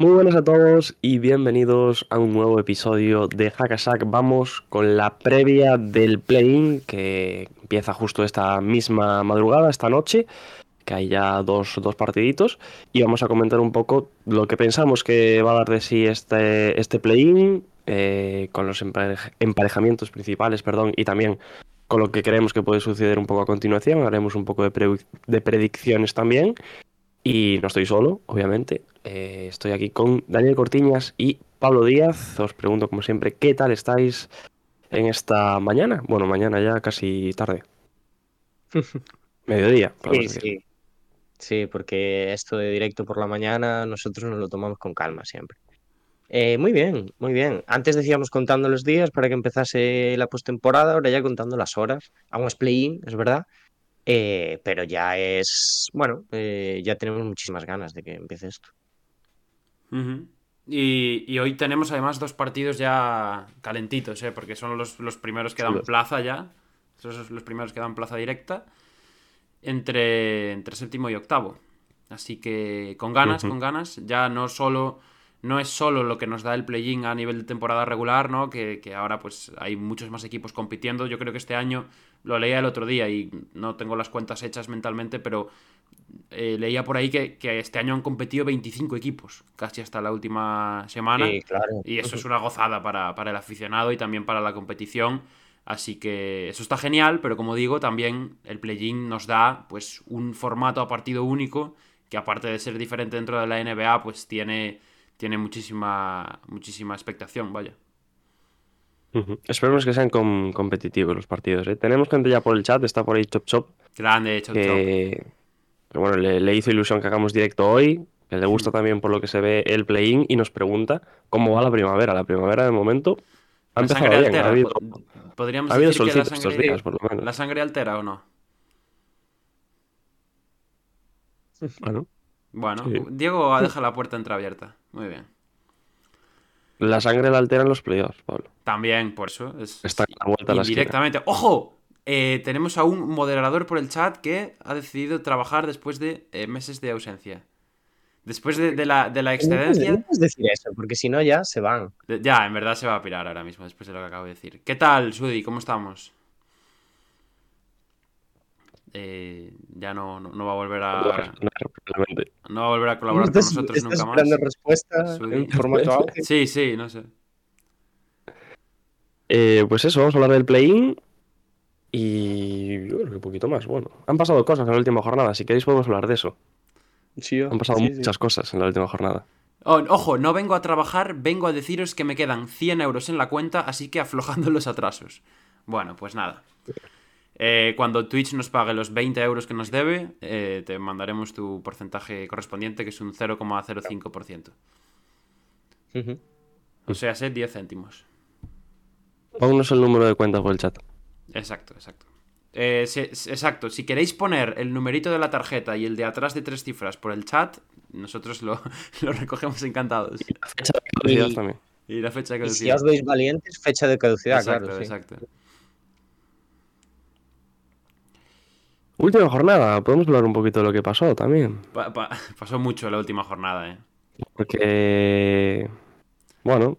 Muy buenas a todos y bienvenidos a un nuevo episodio de Hackasack. Vamos con la previa del play-in que empieza justo esta misma madrugada, esta noche, que hay ya dos, dos partiditos y vamos a comentar un poco lo que pensamos que va a dar de sí este, este play-in eh, con los emparej- emparejamientos principales, perdón, y también con lo que creemos que puede suceder un poco a continuación. Haremos un poco de, de predicciones también. Y no estoy solo, obviamente. Eh, estoy aquí con Daniel Cortiñas y Pablo Díaz. Os pregunto, como siempre, ¿qué tal estáis en esta mañana? Bueno, mañana ya casi tarde. Mediodía, Sí, sí. Sí, porque esto de directo por la mañana nosotros nos lo tomamos con calma siempre. Eh, muy bien, muy bien. Antes decíamos contando los días para que empezase la postemporada, ahora ya contando las horas. Aún es play-in, es verdad. Eh, pero ya es, bueno, eh, ya tenemos muchísimas ganas de que empiece esto. Y, y hoy tenemos además dos partidos ya calentitos, ¿eh? porque son los, los primeros que dan plaza ya. Son los primeros que dan plaza directa entre, entre séptimo y octavo. Así que con ganas, con ganas. Ya no solo. No es solo lo que nos da el play-in a nivel de temporada regular, ¿no? Que, que ahora pues hay muchos más equipos compitiendo. Yo creo que este año lo leía el otro día y no tengo las cuentas hechas mentalmente, pero eh, leía por ahí que, que este año han competido 25 equipos, casi hasta la última semana. Sí, claro. Y eso es una gozada para, para el aficionado y también para la competición. Así que eso está genial, pero como digo, también el play-in nos da pues un formato a partido único que aparte de ser diferente dentro de la NBA, pues tiene, tiene muchísima, muchísima expectación, vaya. Esperemos que sean com- competitivos los partidos. ¿eh? Tenemos gente ya por el chat, está por ahí Chop Chop, Grande, Chop Chop. que, que, bueno, le, le hizo ilusión que hagamos directo hoy, que le gusta también por lo que se ve el play-in y nos pregunta cómo va la primavera. La primavera de momento ha La empezado sangre bien. Ha altera. habido, Podríamos ha habido decir que la solcito estos sangre, días, por lo menos. la sangre altera o no. Bueno, Bueno, Sí. Diego ha dejado la puerta entreabierta. Muy bien. La sangre la alteran los playoffs, Pablo. También, por eso. Es, Está a la vuelta a la esquina. indirectamente. ¡Ojo! Eh, tenemos a un moderador por el chat que ha decidido trabajar después de eh, meses de ausencia. Después de, de la, de la excedencia. no puedes decir eso, porque si no ya se van. de- ya, en verdad se va a pirar ahora mismo, después de lo que acabo de decir. ¿Qué tal, Sudi? ¿Cómo estamos? Eh, ya no, no, no va a volver a. No va a volver a colaborar con ¿Estás, nosotros estás nunca más. respuesta Sudi. en formato audio? Sí, sí, no sé. Eh, pues eso, vamos a hablar del play-in y yo creo que un poquito más. Bueno, han pasado cosas en la última jornada. Si queréis podemos hablar de eso. Sí, Han pasado sí, sí. muchas cosas en la última jornada. Oh, ojo, no vengo a trabajar, vengo a deciros que me quedan 100 euros en la cuenta, así que aflojando los atrasos. Bueno, pues nada. Eh, cuando Twitch nos pague los 20 euros que nos debe, eh, te mandaremos tu porcentaje correspondiente, que es un 0,05%. Ujú. O sea, sé 10 céntimos. Pónganos el número de cuenta por el chat. Exacto, exacto. Eh, si- exacto, si queréis poner el numerito de la tarjeta y el de atrás de tres cifras por el chat, nosotros lo, lo recogemos encantados. La fecha de caducidad Y- también. Y la fecha que Y si os veis valientes, fecha de caducidad, Exacto, claro. sí. Última jornada, podemos hablar un poquito de lo que pasó también. Pa- pa- pasó mucho la última jornada, ¿eh? Porque, bueno,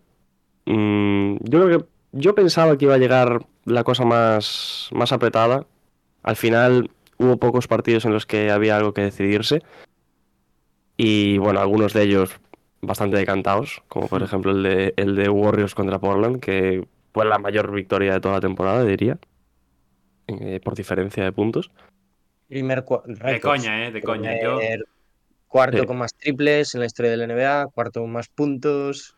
mm, yo creo que yo pensaba que iba a llegar la cosa más, más apretada. Al final hubo pocos partidos en los que había algo que decidirse. Y bueno, algunos de ellos bastante decantados, como por ejemplo el de, el de Warriors contra Portland, que fue la mayor victoria de toda la temporada, diría, eh, por diferencia de puntos. Primer De coña, ¿eh? De coña. Yo, Cuarto Sí. con más triples en la historia de la NBA, cuarto con más puntos.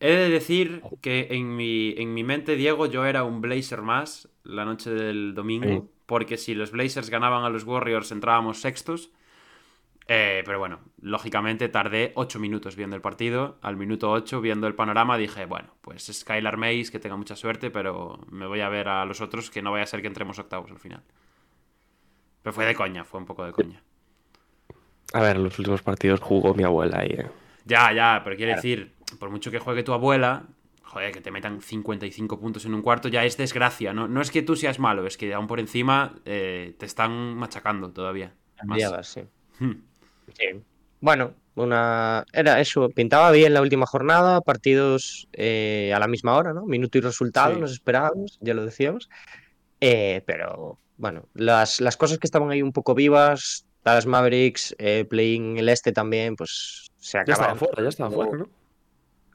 He de decir que en mi, en mi mente, Diego, yo era un Blazer más la noche del domingo. Sí. Porque si los Blazers ganaban a los Warriors, entrábamos sextos. Eh, pero bueno, lógicamente tardé 8 minutos viendo el partido. Al minuto 8, viendo el panorama, dije, bueno, pues Skylar Mays, que tenga mucha suerte, pero me voy a ver a los otros, que no vaya a ser que entremos octavos al final. Pero fue de coña, fue un poco de coña. A ver, los últimos partidos jugó mi abuela ahí. eh. Ya, ya, pero quiere decir, por mucho que juegue tu abuela, joder, que te metan 55 puntos en un cuarto ya es desgracia. No, no es que tú seas malo, es que aún por encima eh, te están machacando todavía. Más. Sí. Hmm. Sí. Bueno, una era eso, pintaba bien la última jornada, partidos eh, a la misma hora, ¿no? Minuto y resultado, Sí. nos esperábamos, ya lo decíamos. Eh, pero bueno, las, las cosas que estaban ahí un poco vivas, Dallas Mavericks, eh, playing el este también, pues se Ya estaba acabaron. fuera, ya estaba cerrando- fuera, ¿no?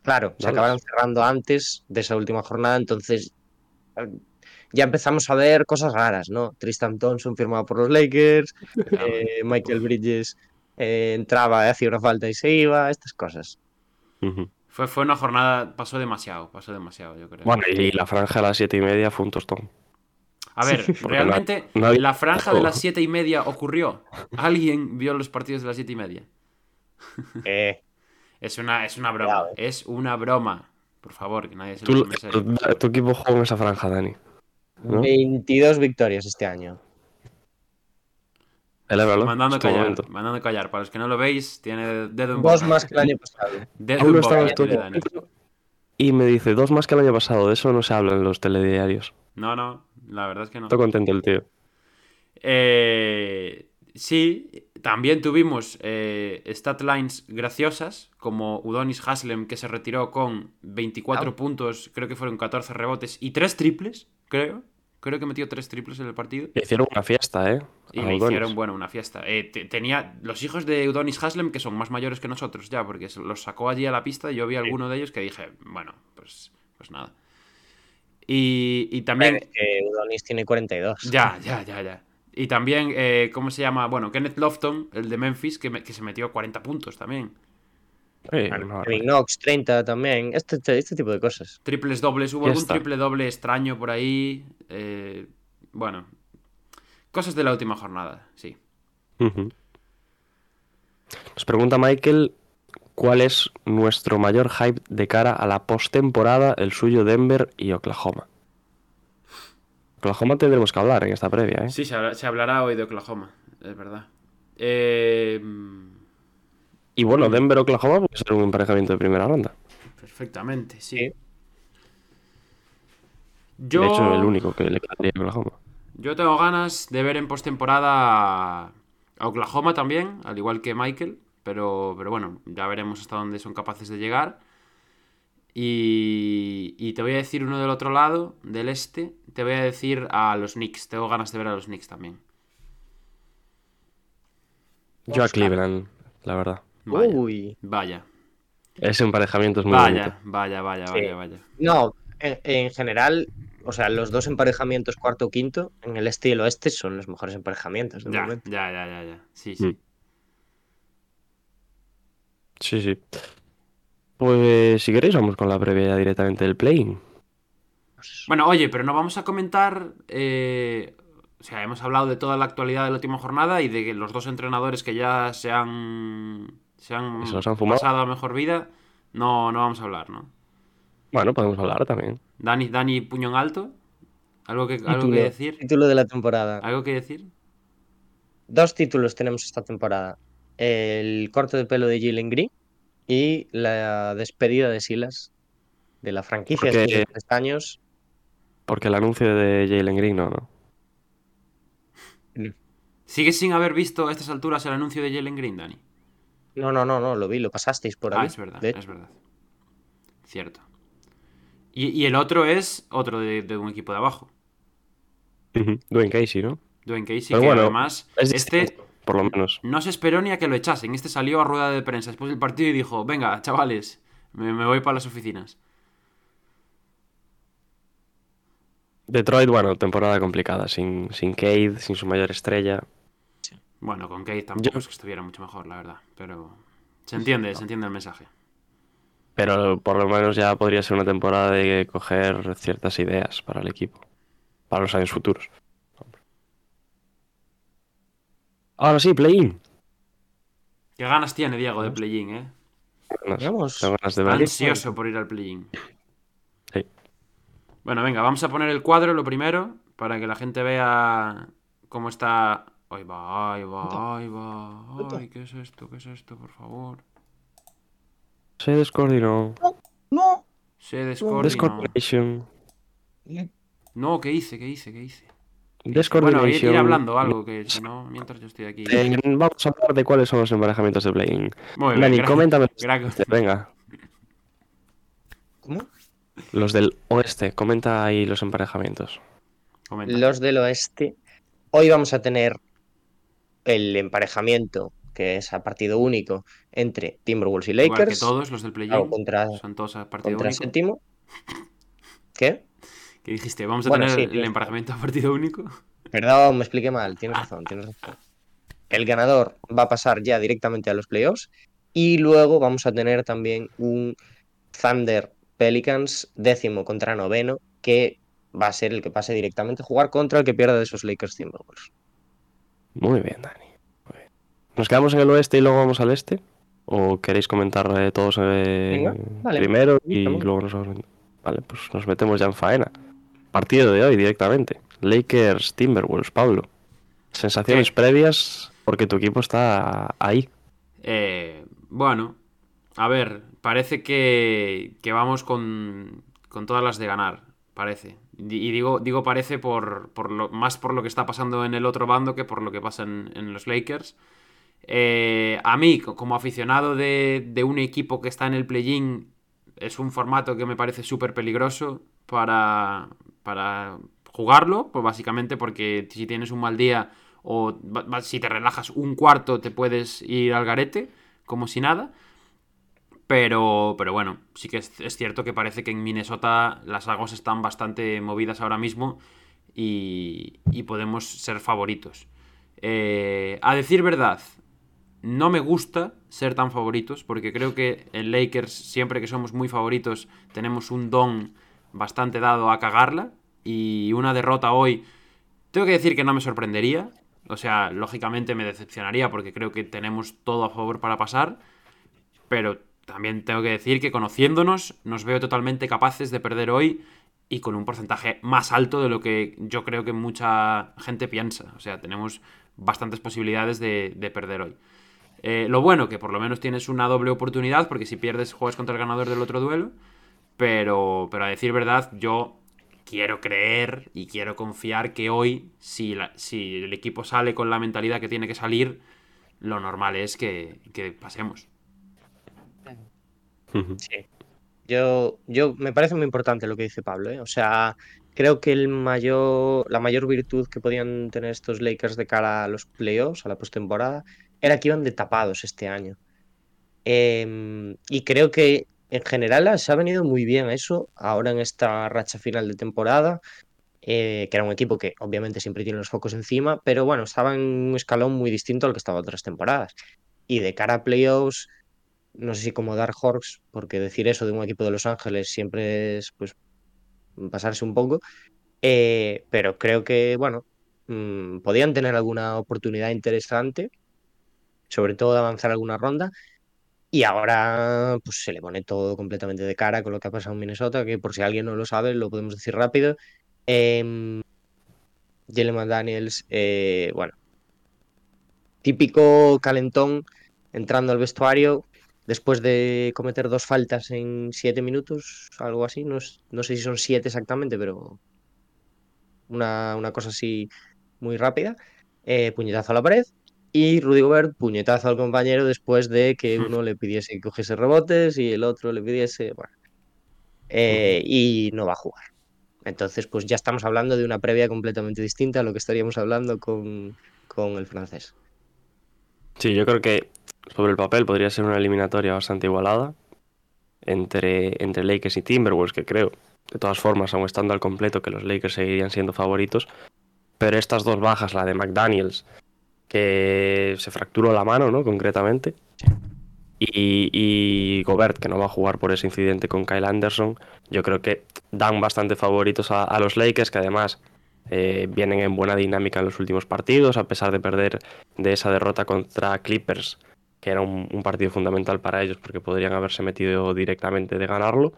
Claro, se acabaron cerrando antes de esa última jornada, entonces eh, ya empezamos a ver cosas raras, ¿no? Tristan Thompson firmado por los Lakers, eh, Michael Bridges eh, entraba, hacía una falta y se iba, estas cosas. Fue, fue una jornada, pasó demasiado, pasó demasiado, yo creo. Bueno, y la franja a las siete y media fue un tostón. A ver, realmente no- no había- la franja de las siete y media ocurrió. ¿Alguien vio los partidos de las siete y media? Eh, Es una, es una broma, es una broma. Por favor, que nadie se lo tome serio. tu, equipo juega en esa franja, Dani. ¿no? 22 victorias este año. Celébralo. Mandando callar, momento. mandando callar. Para los que no lo veis, tiene dedo en Dos boca. más que el año pasado. Dedo Aún en boca, Dani. Y me dice, dos más que el año pasado. De eso no se habla en los telediarios. No, no, la verdad es que no. Estoy contento el tío. Eh, sí, también tuvimos eh, stat lines graciosas, como Udonis Haslem, que se retiró con 24 Ah. puntos, creo que fueron 14 rebotes y 3 triples, creo. Creo que metió 3 triples en el partido. Le hicieron una fiesta, ¿eh? Y le hicieron, bueno, una fiesta. Eh, te- tenía los hijos de Udonis Haslem, que son más mayores que nosotros ya, porque los sacó allí a la pista y yo vi a alguno de ellos que dije, bueno, pues, pues nada. Y, y también... Es que Udonis tiene 42. Ya, ya, ya, ya. Y también, eh, ¿cómo se llama? Bueno, Kenneth Lofton, el de Memphis, que, me- que se metió 40 puntos también. Sí, no, Knox, 30 también. Este, este, este tipo de cosas. Triples dobles, hubo Ya algún está. triple doble extraño por ahí. eh, bueno, cosas de la última jornada, sí. Nos pregunta Michael cuál es nuestro mayor hype de cara a la postemporada, el suyo Denver y Oklahoma. Oklahoma tendremos que hablar en esta previa, ¿eh? Sí, se, habla- se hablará hoy de Oklahoma, es verdad. Eh, Y bueno, Denver-Oklahoma puede ser un emparejamiento de primera ronda. perfectamente, sí. Sí. Yo, De hecho, el único que le quedaría a Oklahoma. yo tengo ganas de ver en postemporada a Oklahoma también, al igual que Michael, pero, pero bueno, ya veremos hasta dónde son capaces de llegar. Y, y te voy a decir uno del otro lado, del este, te voy a decir a los Knicks. Tengo ganas de ver a los Knicks también. Yo a Cleveland, la verdad. Vaya, Uy. vaya, Ese emparejamiento es muy vaya, bonito. vaya, vaya, Sí. vaya, vaya. No, en, en general, o sea, los dos emparejamientos cuarto o quinto en el este y el oeste son los mejores emparejamientos Ya, momento. ya, ya, ya, ya. Sí, sí. Mm. Sí, sí. Pues si queréis vamos con la previa directamente del play. Bueno, oye, pero no vamos a comentar. eh, o sea, hemos hablado de toda la actualidad de la última jornada y de que los dos entrenadores que ya se han. se han, Se los han fumado. pasado a mejor vida. No, no vamos a hablar, ¿no? Bueno, podemos hablar también. Dani, Dani Puñón Alto. ¿Algo que, algo Título, que decir? título de la temporada. ¿Algo que decir? Dos títulos tenemos esta temporada. El corte de pelo de Jalen Green y la despedida de Silas de la franquicia Porque- de tres años. Porque el anuncio de Jalen Green no, ¿no? ¿Sigues sin haber visto a estas alturas el anuncio de Jalen Green, Dani? No, no, no, no, lo vi, lo pasasteis por ahí. Ah, es verdad, de es verdad. Cierto. Y, y el otro es otro de, de un equipo de abajo. Dwayne Casey, ¿no? Dwayne Casey, Pero que bueno, además Es este distinto, por lo menos. no se esperó ni a que lo echasen. Este salió a rueda de prensa después del partido y dijo, venga, chavales, me, me voy para las oficinas. Detroit, bueno, temporada complicada, sin, sin Cade, sin su mayor estrella. Bueno, con Kate tampoco Yo- es que estuviera mucho mejor, la verdad. Pero se entiende, se entiende el mensaje. Pero por lo menos ya podría ser una temporada de coger ciertas ideas para el equipo. Para los años futuros. Ahora sí, play-in. Qué ganas tiene Diego de play-in, ¿eh? Ganas- Vamos. tengo ganas de Está verlo. ansioso por ir al play-in. Sí. Bueno, venga, vamos a poner el cuadro lo primero para que la gente vea cómo está. Ahí va, ahí va, ahí va. Ay, ¿qué es esto? ¿Qué es esto, por favor? Se descoordinó. No. Se descoordinó. Descoordination. No, ¿qué hice? ¿Qué hice? ¿Qué hice? Bueno, ir, Descoordination. ir hablando algo, que si no, mientras yo estoy aquí. Eh, vamos a hablar de cuáles son los emparejamientos de play-in. Muy bien, Dani, coméntame. gra- Venga, ¿Cómo? los del oeste. Comenta ahí los emparejamientos. comenta. Los del oeste. Hoy vamos a tener el emparejamiento, que es a partido único, entre Timberwolves y Igual que Lakers. todos los del play-in. Claro, contra, Son todos a partido contra único. séptimo. ¿Qué? ¿Qué dijiste? ¿Vamos a Bueno, tener sí, el tienes- emparejamiento a partido único? Perdón, me expliqué mal. Tienes razón, tienes razón. El ganador va a pasar ya directamente a los playoffs. Y luego vamos a tener también un Thunder Pelicans décimo contra noveno, que va a ser el que pase directamente a jugar contra el que pierda de esos Lakers Timberwolves. Muy bien, Dani. Muy bien. ¿Nos quedamos en el oeste y luego vamos al este? ¿O queréis comentar eh, todos eh, Venga, vale. primero y luego nos vamos... Vale, pues nos metemos ya en faena. Partido de hoy directamente. Lakers Timberwolves, Pablo. Sensaciones ¿Qué? previas porque tu equipo está ahí. Eh, bueno, a ver, parece que, que vamos con, con todas las de ganar, parece. Y digo, digo parece por, por lo, más por lo que está pasando en el otro bando que por lo que pasa en, en los Lakers. Eh, a mí, co- como aficionado de, de un equipo que está en el play-in, es un formato que me parece súper peligroso para, para jugarlo, pues básicamente porque si tienes un mal día o si te relajas un cuarto te puedes ir al garete, como si nada. Pero, pero bueno, sí que es, es cierto que parece que en Minnesota las aguas están bastante movidas ahora mismo y, y podemos ser favoritos. Eh, a decir verdad, no me gusta ser tan favoritos porque creo que en Lakers siempre que somos muy favoritos tenemos un don bastante dado a cagarla y una derrota hoy tengo que decir que no me sorprendería. O sea, lógicamente me decepcionaría porque creo que tenemos todo a favor para pasar. Pero también tengo que decir que conociéndonos nos veo totalmente capaces de perder hoy y con un porcentaje más alto de lo que yo creo que mucha gente piensa. O sea, tenemos bastantes posibilidades de, de perder hoy. Eh, lo bueno, que por lo menos tienes una doble oportunidad, porque si pierdes juegas contra el ganador del otro duelo. Pero, pero a decir verdad, yo quiero creer y quiero confiar que hoy, si, la- si el equipo sale con la mentalidad que tiene que salir, lo normal es que, que pasemos. Sí. Yo, yo me parece muy importante lo que dice Pablo, ¿eh? O sea, creo que el mayor, la mayor virtud que podían tener estos Lakers de cara a los playoffs, a la postemporada, era que iban de tapados este año. Em, y creo que en general se ha venido muy bien eso ahora en esta racha final de temporada, eh, que era un equipo que obviamente siempre tiene los focos encima, pero bueno, estaba en un escalón muy distinto al que estaba otras temporadas. Y de cara a playoffs, no sé si como Dark Horse, porque decir eso de un equipo de Los Ángeles siempre es pues pasarse un poco, eh, pero creo que, bueno, mm, podían tener alguna oportunidad interesante, sobre todo de avanzar alguna ronda, y ahora pues se le pone todo completamente de cara con lo que ha pasado en Minnesota, que por si alguien no lo sabe, lo podemos decir rápido. Eh, Jalen McDaniels, eh, bueno, típico calentón entrando al vestuario después de cometer dos faltas en siete minutos, algo así, no sé si son siete exactamente, pero una, una cosa así muy rápida. Eh, puñetazo a la pared y Rudy Gobert puñetazo al compañero después de que uno le pidiese que cogiese rebotes y el otro le pidiese, bueno, eh, y no va a jugar. Entonces, pues ya estamos hablando de una previa completamente distinta a lo que estaríamos hablando con, con el francés. Sí, yo creo que sobre el papel podría ser una eliminatoria bastante igualada entre, entre Lakers y Timberwolves, que creo, de todas formas, aun estando al completo, que los Lakers seguirían siendo favoritos. Pero estas dos bajas, la de McDaniels, que se fracturó la mano, ¿no? Concretamente. Y, Gobert, que no va a jugar por ese incidente con Kyle Anderson, yo creo que dan bastante favoritos a, los Lakers, que además eh, vienen en buena dinámica en los últimos partidos, a pesar de perder de esa derrota contra Clippers, que era un, partido fundamental para ellos porque podrían haberse metido directamente de ganarlo.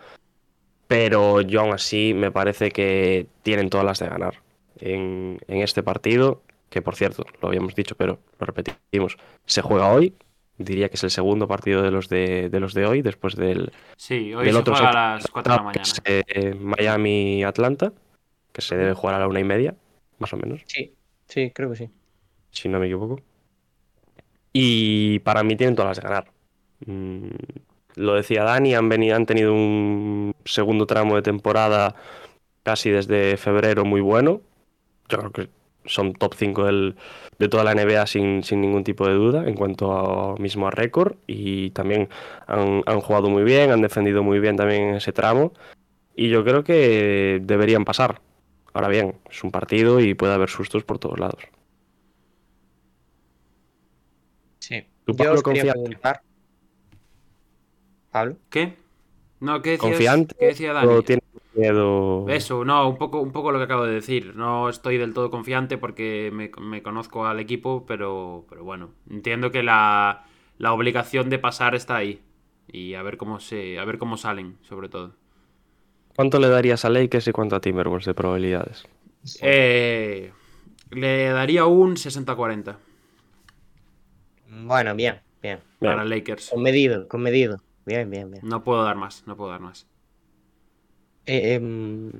Pero yo aún así me parece que tienen todas las de ganar en este partido, que por cierto, lo habíamos dicho, pero lo repetimos, se juega hoy. Diría que es el segundo partido de los de, de los de hoy, después del, Sí, hoy del se otro juega a las 4 de la mañana. eh, Miami-Atlanta, que se debe jugar a la una y media, más o menos, Sí, sí, creo que sí. si no me equivoco. Y para mí tienen todas las de ganar. Mm, lo decía Dani, han, venido, han tenido un segundo tramo de temporada casi desde febrero muy bueno. Yo creo que son top 5 del- de toda la NBA sin, sin ningún tipo de duda en cuanto a, mismo a récord. Y también han, han jugado muy bien, han defendido muy bien también en ese tramo. Y yo creo que deberían pasar. Ahora bien, es un partido y puede haber sustos por todos lados. Sí. ¿Tú, Yo Pablo, os quería confiante? preguntar. Pablo. ¿Qué? No, ¿qué decías? ¿Confiante ¿Qué decía Dani? ¿O tienes miedo? Eso, no, un poco, un poco lo que acabo de decir. No estoy del todo confiante porque me, me conozco al equipo, pero, pero bueno, entiendo que la, la obligación de pasar está ahí. Y a ver cómo se, a ver cómo salen, sobre todo. ¿Cuánto le darías a Lakers y cuánto a Timberwolves de probabilidades? Eh, le daría un 60-40 Bueno, bien, bien. Bien. para Lakers. Con medido, con medido. Bien, bien, bien. No puedo dar más, no puedo dar más. Eh, em,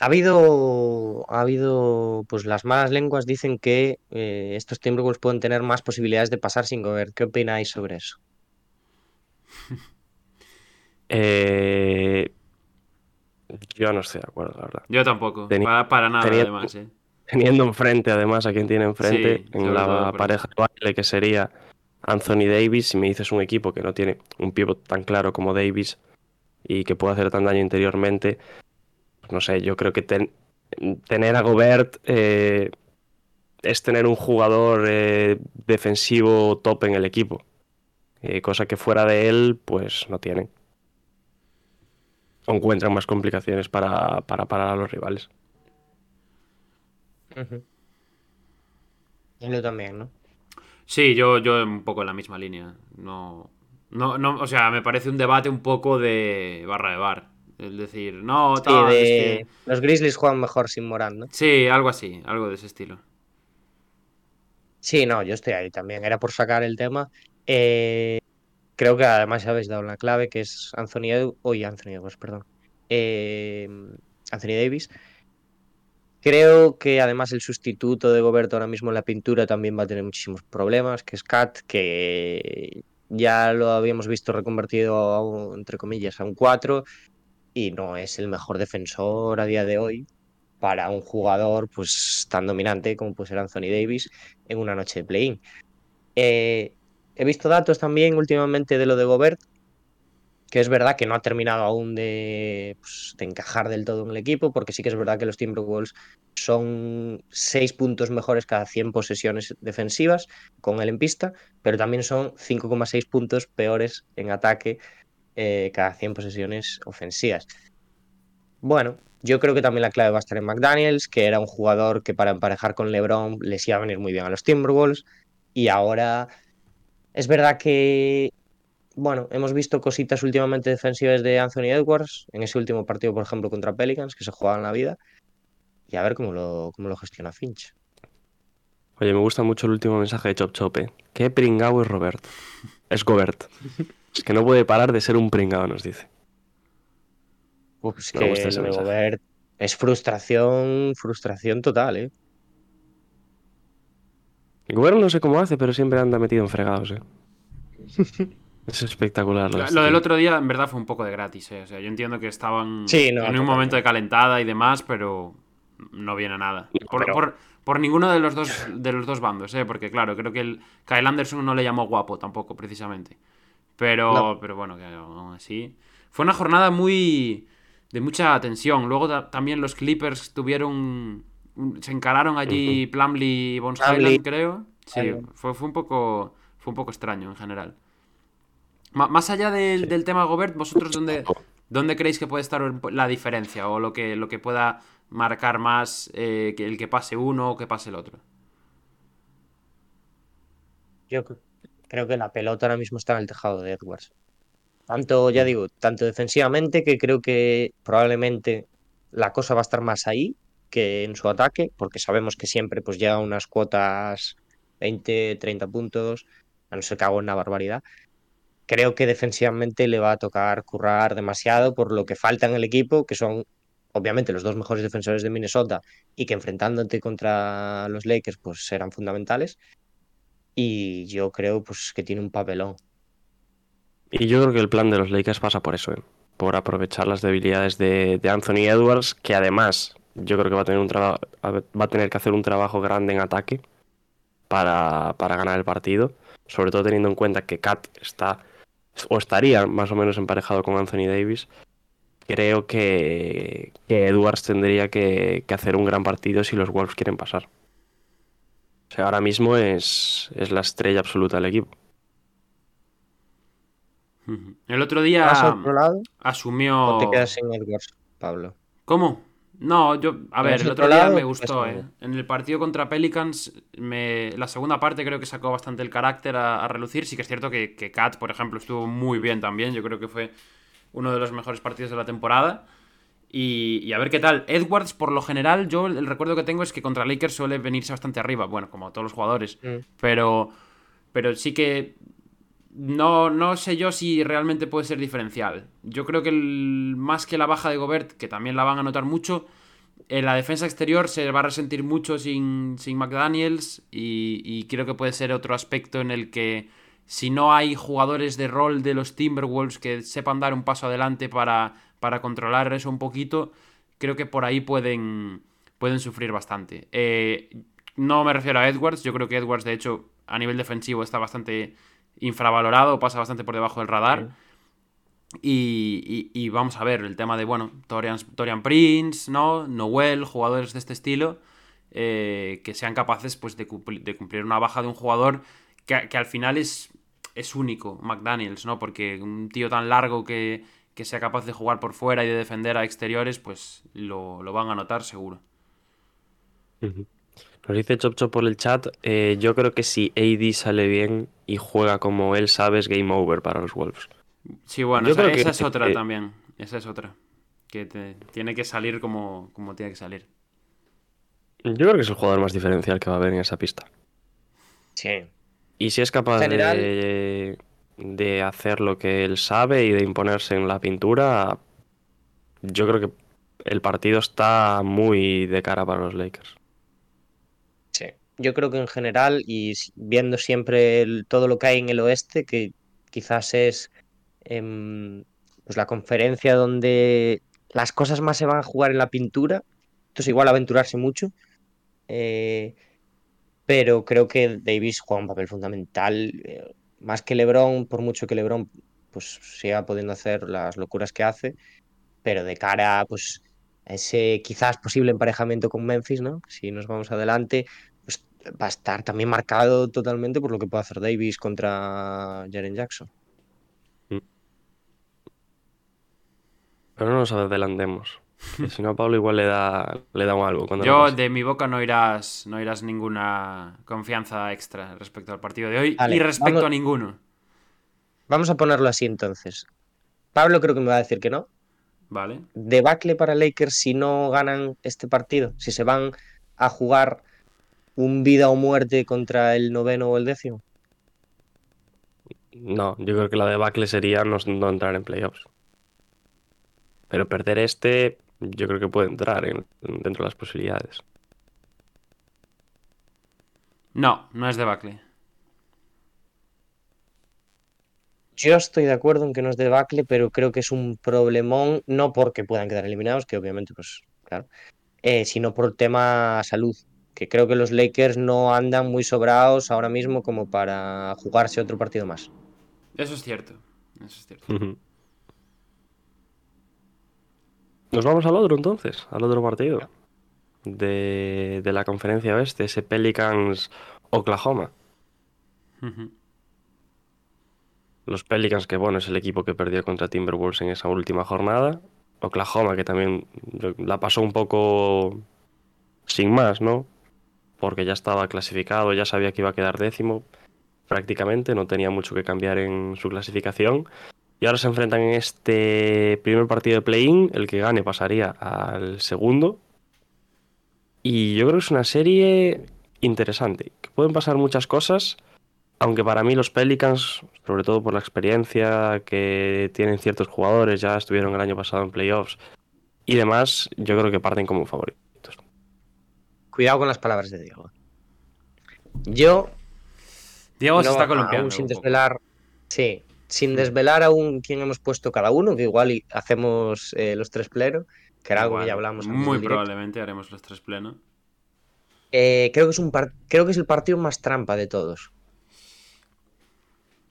ha habido, ha habido, pues las malas lenguas dicen que eh, estos Timberwolves pueden tener más posibilidades de pasar sin Gobert. ¿Qué opináis sobre eso? Eh, Yo no estoy de acuerdo, la verdad. Yo tampoco, Teni- para, para nada tenía- además. ¿eh? Teniendo enfrente, además, a quien tiene enfrente, Sí, en la pareja de baile que sería Anthony Davis, si me dices un equipo que no tiene un pivot tan claro como Davis y que puede hacer tan daño interiormente, pues no sé, yo creo que ten- tener a Gobert eh, es tener un jugador eh, defensivo top en el equipo, Eh, cosa que fuera de él, pues no tienen. O encuentran más complicaciones para, para parar a los rivales. Ujú. Yo también, ¿no? Sí, yo, yo un poco en la misma línea. No, no, no, o sea, me parece un debate un poco de barra de bar. Es decir, no, Sí, tal, es que- Los Grizzlies juegan mejor sin Morant, ¿no? Sí, algo así, algo de ese estilo. Sí, no, yo estoy ahí también. Era por sacar el tema. Eh, creo que además habéis dado la clave, que es Anthony Edu... Oye, Anthony Edwards, perdón. Eh, Anthony Davis. Creo que además el sustituto de Gobert ahora mismo en la pintura también va a tener muchísimos problemas, que es Cat, que ya lo habíamos visto reconvertido, a un- entre comillas, a un 4 y no es el mejor defensor a día de hoy para un jugador pues tan dominante como puede ser Anthony Davis en una noche de play-in. Eh, he visto datos también últimamente de lo de Gobert, que es verdad que no ha terminado aún de, pues, de encajar del todo en el equipo, porque sí que es verdad que los Timberwolves son 6 puntos mejores cada 100 posesiones defensivas con él en pista, pero también son 5,6 puntos peores en ataque eh, cada 100 posesiones ofensivas. Bueno, yo creo que también la clave va a estar en McDaniels, que era un jugador que para emparejar con LeBron les iba a venir muy bien a los Timberwolves. Y ahora es verdad que, bueno, hemos visto cositas últimamente defensivas de Anthony Edwards en ese último partido, por ejemplo, contra Pelicans, que se jugaban la vida. Y a ver cómo lo, cómo lo gestiona Finch. Oye, me gusta mucho el último mensaje de Chop Chope. Qué pringao es Robert. Es Gobert. Es que no puede parar de ser un pringao, nos dice. Uf, es Me que gusta ese lo de mensaje. Gobert es frustración, frustración total, ¿eh? Gobert no sé cómo hace, pero siempre anda metido en fregados, ¿eh? Es espectacular. Lo, de este lo del otro día, en verdad, fue un poco de gratis. ¿eh? O sea, yo entiendo que estaban Sí, no, en un momento de calentada y demás, pero no viene a nada. Por, pero- por- por ninguno de los dos de los dos bandos, ¿eh? porque claro, creo que el Kyle Anderson no le llamó guapo tampoco, precisamente. Pero, No. pero bueno, que aún así. Fue una jornada muy. de mucha tensión. Luego ta- también los Clippers tuvieron. se encararon allí Plumlee y Bones Plumlee. Highland, creo. Sí, fue, fue un poco. Fue un poco extraño en general. Más allá del, del tema Gobert, ¿vosotros dónde, dónde creéis que puede estar la diferencia? O lo que, lo que pueda marcar más eh, que el que pase uno o que pase el otro. Yo, creo que la pelota ahora mismo está en el tejado de Edwards. Tanto, ya digo, tanto defensivamente que creo que probablemente la cosa va a estar más ahí que en su ataque, porque sabemos que siempre pues llega a unas cuotas 20, 30 puntos, a no ser que haga una barbaridad. Creo que defensivamente le va a tocar currar demasiado por lo que falta en el equipo, que son obviamente los dos mejores defensores de Minnesota y que enfrentándote contra los Lakers pues serán fundamentales. Y yo creo pues que tiene un papelón. Y yo creo que el plan de los Lakers pasa por eso, ¿eh? por aprovechar las debilidades de, de, Anthony Edwards, que además yo creo que va a tener un va a tener que hacer un trabajo grande en ataque para, para ganar el partido, sobre todo teniendo en cuenta que Kat está o estaría más o menos emparejado con Anthony Davis creo que, que Edwards tendría que, que, hacer un gran partido si los Wolves quieren pasar. O sea, ahora mismo es, es la estrella absoluta del equipo. El otro día otro lado? asumió. ¿O te quedas sin Edwards, Pablo? ¿Cómo? No, yo. A ver, el otro día lado? me gustó, pues, ¿eh? En el partido contra Pelicans, me, la segunda parte creo que sacó bastante el carácter a, a relucir. Sí que es cierto que, que Kat, por ejemplo, estuvo muy bien también. Yo creo que fue uno de los mejores partidos de la temporada. Y, y, a ver qué tal. Edwards, por lo general, yo el recuerdo que tengo es que contra Lakers suele venirse bastante arriba. Bueno, como todos los jugadores. Mm. Pero, pero sí que no, no sé yo si realmente puede ser diferencial. Yo creo que más que la baja de Gobert, que también la van a notar mucho, en la defensa exterior se va a resentir mucho sin, sin McDaniels y, y creo que puede ser otro aspecto en el que si no hay jugadores de rol de los Timberwolves que sepan dar un paso adelante para, para controlar eso un poquito, creo que por ahí pueden, pueden sufrir bastante. Eh, no me refiero a Edwards, yo creo que Edwards de hecho a nivel defensivo está bastante infravalorado, pasa bastante por debajo del radar. Y, y, y, vamos a ver el tema de, bueno, Torian, Torian Prince, ¿no? Noel, jugadores de este estilo, eh, que sean capaces pues, de, cumplir, de, cumplir, una baja de un jugador que, que al final es, es único, McDaniels, ¿no? Porque un tío tan largo que, que, sea capaz de jugar por fuera y de defender a exteriores, pues lo, lo van a notar seguro. Uh -huh. Nos dice Chop Chop por el chat, eh, yo creo que si AD sale bien y juega como él sabe es game over para los Wolves. Sí, bueno, esa, esa que, es otra eh, también, esa es otra. Que te, tiene que salir como, como tiene que salir. Yo creo que es el jugador más diferencial que va a haber en esa pista. Sí, y si es capaz General... de, de, hacer lo que él sabe y de imponerse en la pintura, yo creo que el partido está muy de cara para los Lakers. Yo creo que en general, y viendo siempre todo lo que hay en el oeste, que quizás es eh, pues la conferencia donde las cosas más se van a jugar en la pintura, entonces igual aventurarse mucho. Eh, pero creo que Davis juega un papel fundamental, eh, más que LeBron, por mucho que LeBron pues siga pudiendo hacer las locuras que hace, pero de cara pues, ese quizás posible emparejamiento con Memphis, ¿no? Si nos vamos adelante, va a estar también marcado totalmente por lo que puede hacer Davis contra Jaren Jackson. Pero no nos adelantemos. Si no, Pablo igual le da, le da algo. Cuando Yo de mi boca no irás, no irás ninguna confianza extra respecto al partido de hoy vale, y respecto vamos, a ninguno. Vamos a ponerlo así entonces. Pablo creo que me va a decir que no. Vale. Debacle para Lakers si no ganan este partido. Si se van a jugar un vida o muerte contra el noveno o el décimo. No, yo creo que la debacle sería no, no entrar en playoffs. Pero perder este, yo creo que puede entrar en, dentro de las posibilidades. No, no es debacle. Yo estoy de acuerdo en que no es debacle, pero creo que es un problemón, no porque puedan quedar eliminados, que obviamente, pues, claro, eh, sino por tema salud. Que creo que los Lakers no andan muy sobrados ahora mismo como para jugarse otro partido más. Eso es cierto. Eso es cierto. Uh -huh. Nos vamos al otro entonces, al otro partido de, de la conferencia oeste, ese Pelicans Oklahoma. Uh -huh. Los Pelicans, que bueno, es el equipo que perdió contra Timberwolves en esa última jornada. Oklahoma, que también la pasó un poco sin más, ¿no? Porque ya estaba clasificado, ya sabía que iba a quedar décimo. prácticamente, no tenía mucho que cambiar en su clasificación. Y ahora se enfrentan en este primer partido de play-in, el que gane pasaría al segundo. Y yo creo que es una serie interesante, que pueden pasar muchas cosas, aunque para mí los Pelicans, sobre todo por la experiencia que tienen ciertos jugadores, ya estuvieron el año pasado en playoffs y demás, yo creo que parten como favoritos. Cuidado con las palabras de Diego. Yo. Diego se está columpiando. Aún sin desvelar. Sí, sin desvelar aún quién hemos puesto cada uno, que igual hacemos eh, los tres plenos, que era algo que ya hablamos. Muy probablemente haremos los tres plenos. Eh, creo, que es un creo que es el partido más trampa de todos.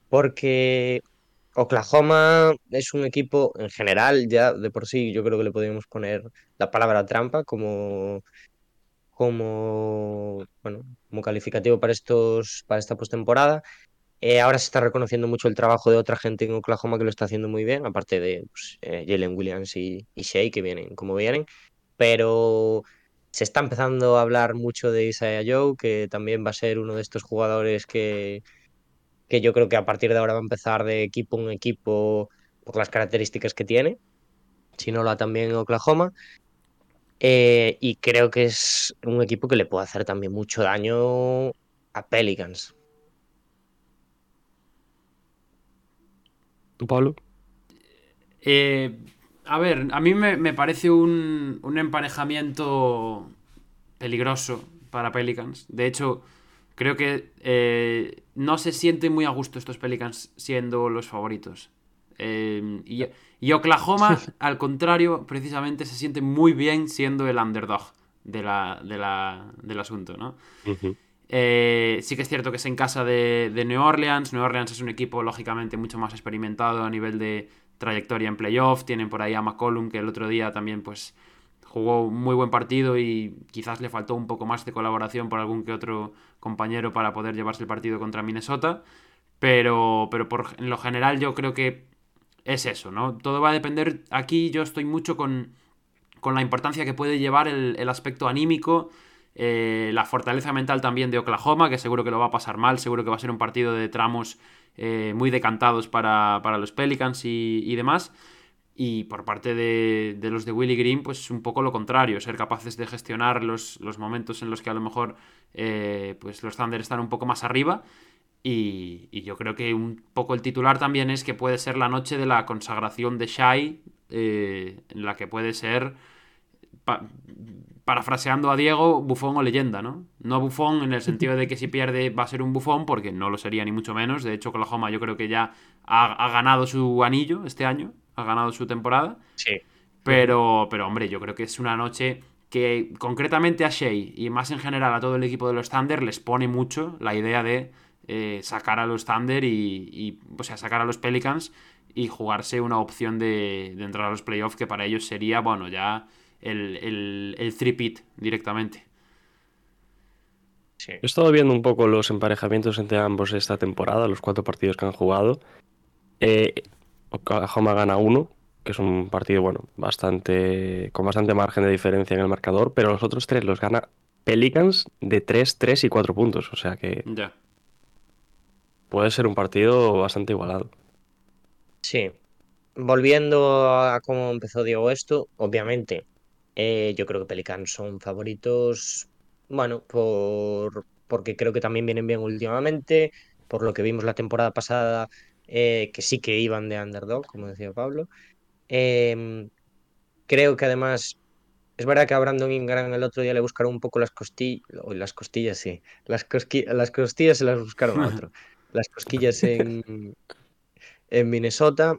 Porque Oklahoma es un equipo en general, ya de por sí, yo creo que le podríamos poner la palabra trampa como, como, bueno, como calificativo para, estos, para esta postemporada. Eh, ahora se está reconociendo mucho el trabajo de otra gente en Oklahoma que lo está haciendo muy bien, aparte de pues, eh, Jalen Williams y, y Shea, que vienen como vienen. Pero se está empezando a hablar mucho de Isaiah Joe, que también va a ser uno de estos jugadores que, que yo creo que a partir de ahora va a empezar de equipo en equipo por las características que tiene, si no lo ha también en Oklahoma. Eh, y creo que es un equipo que le puede hacer también mucho daño a Pelicans. ¿Tú, Pablo? Eh, a ver, a mí me, parece un, un, emparejamiento peligroso para Pelicans. De hecho, creo que eh, no se sienten muy a gusto estos Pelicans siendo los favoritos. Eh, y, Oklahoma, al contrario, precisamente se siente muy bien siendo el underdog de la, del asunto, ¿no? Eh, sí que es cierto que es en casa de, de New Orleans. New Orleans es un equipo, lógicamente, mucho más experimentado a nivel de trayectoria en playoff. Tienen por ahí a McCollum, que el otro día también, pues, jugó un muy buen partido y quizás le faltó un poco más de colaboración por algún que otro compañero para poder llevarse el partido contra Minnesota. Pero, pero por, en lo general yo creo que es eso, ¿no? Todo va a depender. Aquí yo estoy mucho con, con la importancia que puede llevar el, aspecto anímico. Eh, la fortaleza mental también de Oklahoma, que seguro que lo va a pasar mal, seguro que va a ser un partido de tramos eh, muy decantados para, los Pelicans y, y demás. Y por parte de, los de Willy Green, pues un poco lo contrario, ser capaces de gestionar los, momentos en los que a lo mejor eh, pues los Thunder están un poco más arriba. Y, yo creo que un poco el titular también es que puede ser la noche de la consagración de Shai, eh, en la que puede ser, parafraseando a Diego, bufón o leyenda, ¿no? No bufón en el sentido de que si pierde va a ser un bufón, porque no lo sería ni mucho menos. De hecho, Oklahoma yo creo que ya ha ganado su anillo este año ha ganado su temporada. Sí. Pero, pero hombre, yo creo que es una noche que concretamente a Shea y más en general a todo el equipo de los Thunder les pone mucho la idea de eh, sacar a los Thunder y, o sea, sacar a los Pelicans y jugarse una opción de, entrar a los playoffs que para ellos sería, bueno, ya el, el, el three-pit directamente. Sí. He estado viendo un poco los emparejamientos entre ambos esta temporada, los cuatro partidos que han jugado. Eh, Oklahoma gana uno, que es un partido, bueno, bastante con bastante margen de diferencia en el marcador, pero los otros tres los gana Pelicans de 3, 3 y 4 puntos, o sea que ya. Puede ser un partido bastante igualado. Sí. Volviendo a cómo empezó Diego esto, obviamente, eh, yo creo que Pelicans son favoritos, bueno, por porque creo que también vienen bien últimamente, por lo que vimos la temporada pasada eh, que sí que iban de underdog, como decía Pablo. Em, creo que además es verdad que a Brandon Ingram el otro día le buscaron un poco las costillas, las costillas sí, las, las costillas se las buscaron a otro, las cosquillas en, en Minnesota.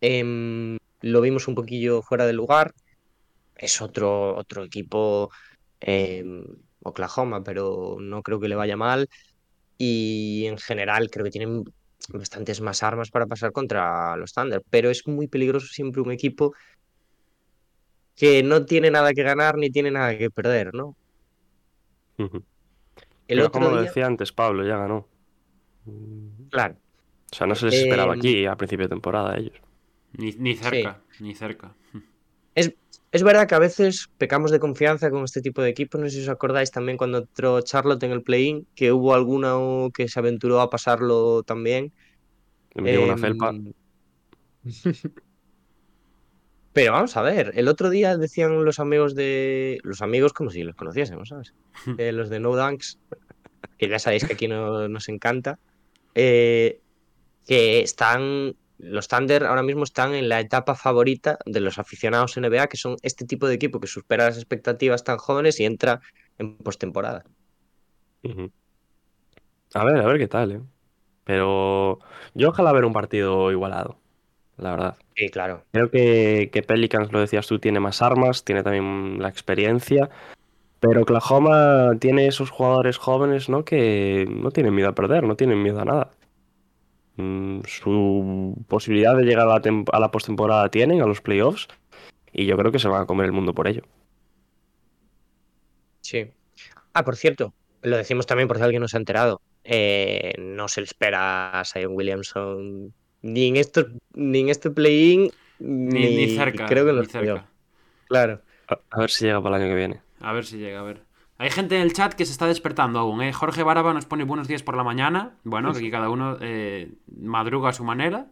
Em, lo vimos un poquillo fuera de lugar. Es otro, otro equipo em, Oklahoma, pero no creo que le vaya mal. Y en general creo que tienen bastantes más armas para pasar contra los Thunder, pero es muy peligroso siempre un equipo que no tiene nada que ganar ni tiene nada que perder, ¿no? El otro como decía antes, Pablo ya ganó. Claro. O sea, no se les esperaba em, aquí a principio de temporada a ellos. Ni, cerca, ni cerca. Es, Es verdad que a veces pecamos de confianza con este tipo de equipos. No sé si os acordáis también cuando entró Charlotte en el play-in, que hubo alguno que se aventuró a pasarlo también. Me dio una Em, felpa. Pero vamos a ver, el otro día decían los amigos de. Los amigos como si los conociésemos, ¿sabes? Eh, los de No Dunks, que ya sabéis que aquí no- nos encanta. Eh, que están. Los Thunder ahora mismo están en la etapa favorita de los aficionados NBA, que son este tipo de equipo que supera las expectativas tan jóvenes y entra en postemporada. A ver, a ver qué tal, ¿eh? Pero yo ojalá ver un partido igualado, la verdad. Sí, claro. Creo que, que Pelicans, lo decías tú, tiene más armas, tiene también la experiencia, pero Oklahoma tiene esos jugadores jóvenes, ¿no? Que no tienen miedo a perder, no tienen miedo a nada. Mm, Su posibilidad de llegar a la, a la postemporada tienen, a los playoffs, y yo creo que se van a comer el mundo por ello. Sí. Ah, por cierto, lo decimos también por si alguien no se ha enterado. eh, no se le espera a Zion Williamson ni en estos, ni en este play-in, Ni, ni, ni cerca. creo que en los cerca. Claro. A, a ver si llega para el año que viene. A ver si llega, a ver. Hay gente en el chat que se está despertando aún, ¿eh? Jorge Baraba nos pone buenos días por la mañana. Bueno, que aquí cada uno eh, madruga a su manera.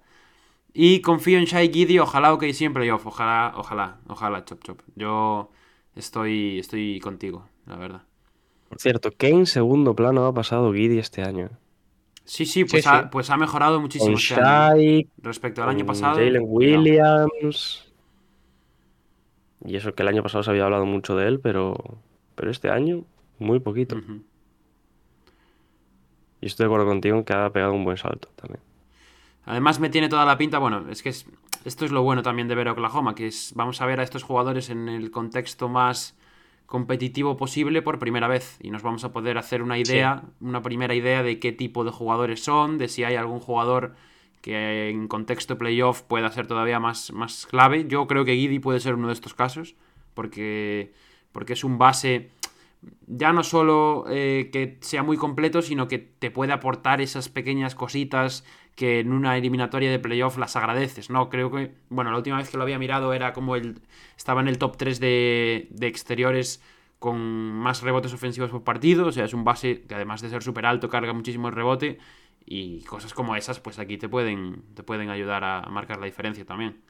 Y confío en Shai Giddy, ojalá ok siempre yo. Ojalá, ojalá, ojalá, chop chop. Yo estoy, estoy contigo, la verdad. Por cierto, ¿qué en segundo plano ha pasado Guidi este año? Sí, sí, pues, Sí, ha, sí. pues ha mejorado muchísimo Con este año. Shai, Respecto al año pasado. Jalen. Williams. Y eso que el año pasado se había hablado mucho de él, pero, pero este año muy poquito. Y estoy de acuerdo contigo en que ha pegado un buen salto también. Además me tiene toda la pinta, bueno, es que es- esto es lo bueno también de ver a Oklahoma, que es vamos a ver a estos jugadores en el contexto más competitivo posible por primera vez y nos vamos a poder hacer una idea, una primera idea de qué tipo de jugadores son, de si hay algún jugador que en contexto playoff pueda ser todavía más, más clave. Yo creo que Giddy puede ser uno de estos casos, porque, porque es un base ya no solo eh, que sea muy completo, sino que te puede aportar esas pequeñas cositas que en una eliminatoria de playoff las agradeces, ¿no? Creo que, bueno, la última vez que lo había mirado era como el estaba en el top 3 de, de exteriores con más rebotes ofensivos por partido, o sea, es un base que además de ser súper alto carga muchísimo el rebote y cosas como esas, pues aquí te pueden, te pueden ayudar a marcar la diferencia también.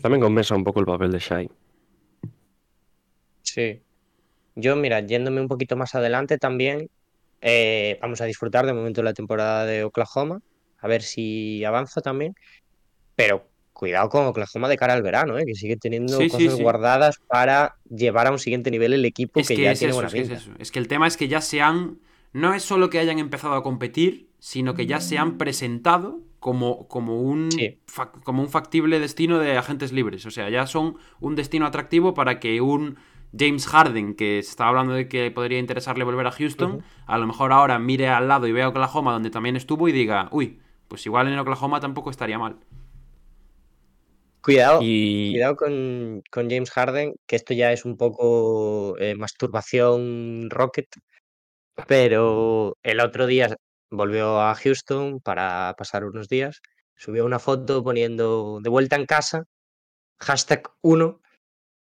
También compensa un poco el papel de Shai. Sí. Yo, mira, yéndome un poquito más adelante también, eh, vamos a disfrutar de momento de la temporada de Oklahoma, a ver si avanza también, pero cuidado con Oklahoma de cara al verano, eh, que sigue teniendo Sí, cosas sí. guardadas para llevar a un siguiente nivel el equipo Es que, que ya es tiene eso, buena es que es pinta. eso. Es que el tema es que ya se han. No es solo que hayan empezado a competir, sino que ya se han presentado como, como, un, Sí. como un factible destino de agentes libres. O sea, ya son un destino atractivo para que un James Harden, que se estaba hablando de que podría interesarle volver a Houston, a lo mejor ahora mire al lado y vea Oklahoma, donde también estuvo, y diga, uy, pues igual en Oklahoma tampoco estaría mal. Cuidado, Y cuidado con, con James Harden, que esto ya es un poco eh, masturbación Rocket, pero el otro día volvió a Houston para pasar unos días, subió una foto poniendo de vuelta en casa, hashtag 1,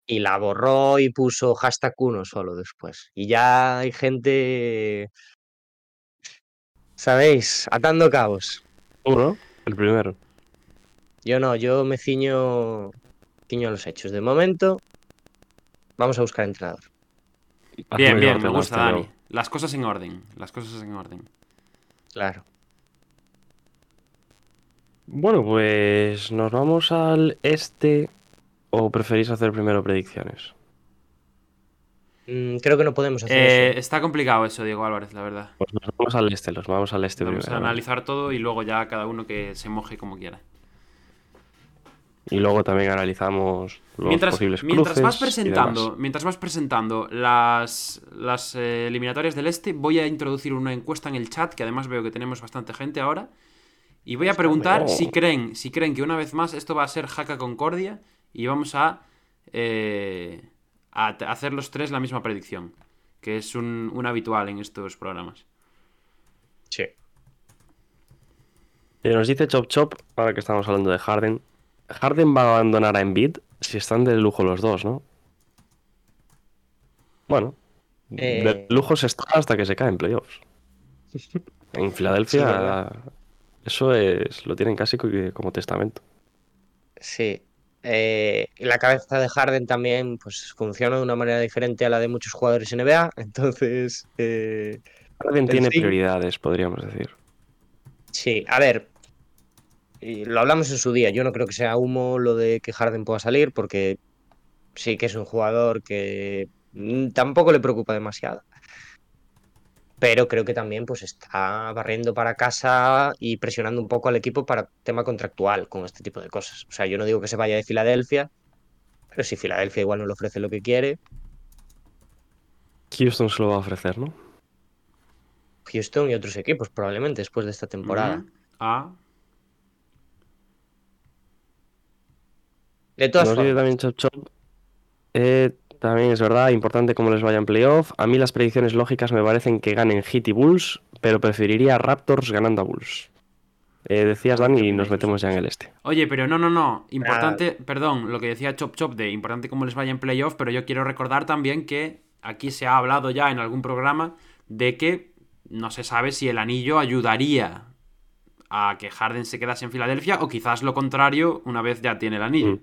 y la borró y puso hashtag 1 solo después. Y ya hay gente, ¿sabéis? Atando cabos. uno, el primero. Yo no, yo me ciño, ciño a los hechos. De momento, vamos a buscar entrenador. Bien, bien, me gusta, Dani. Las cosas en orden. Las cosas en orden. Claro. Bueno, pues nos vamos al este o preferís hacer primero predicciones. Mm, creo que no podemos hacer Eh, eso. está complicado eso, Diego Álvarez, la verdad. Pues nos vamos al este, los vamos al este Vamos a primero. ¿vale? analizar todo y luego ya cada uno que se moje como quiera. Y luego también analizamos los Mientras, posibles mientras vas cruces y presentando, demás. mientras vas presentando las, las eh, eliminatorias del este, voy a introducir una encuesta en el chat, que además veo que tenemos bastante gente ahora. Y voy a preguntar si creen, si creen que una vez más esto va a ser Jaca Concordia y vamos a, eh, a hacer los tres la misma predicción, que es un, un habitual en estos programas. Sí. Y nos dice Chop Chop, ahora que estamos hablando de Harden. ¿Harden va a abandonar a Embiid? si están de lujo los dos, ¿no? Bueno, Eh. de lujo se está hasta que se cae en playoffs. En Filadelfia, eso es lo tienen casi co- como testamento. Sí. Eh, la cabeza de Harden también pues, funciona de una manera diferente a la de muchos jugadores NBA. Entonces, eh, Harden En tiene prioridades, podríamos decir. sí, a ver. Y lo hablamos en su día. Yo no creo que sea humo lo de que Harden pueda salir, porque sí que es un jugador que mm, tampoco le preocupa demasiado. Pero creo que también pues está barriendo para casa y presionando un poco al equipo para tema contractual con este tipo de cosas. O sea, yo no digo que se vaya de Filadelfia, pero si Filadelfia igual no le ofrece lo que quiere, Houston se lo va a ofrecer, ¿no? Houston y otros equipos probablemente después de esta temporada. Ujú. Ah, De todas Nos dice también Chop Chop. eh, también es verdad, importante cómo les vaya en playoff. A mí las predicciones lógicas me parecen que ganen Heat y Bulls, pero preferiría a Raptors ganando a Bulls. Eh, decías, Dani, y nos metemos ya en el este. Oye, pero no, no, no. Importante, perdón, lo que decía Chop Chop de importante cómo les vaya en playoff, pero yo quiero recordar también que aquí se ha hablado ya en algún programa de que no se sabe si el anillo ayudaría a que Harden se quedase en Filadelfia o quizás lo contrario una vez ya tiene el anillo. Mm.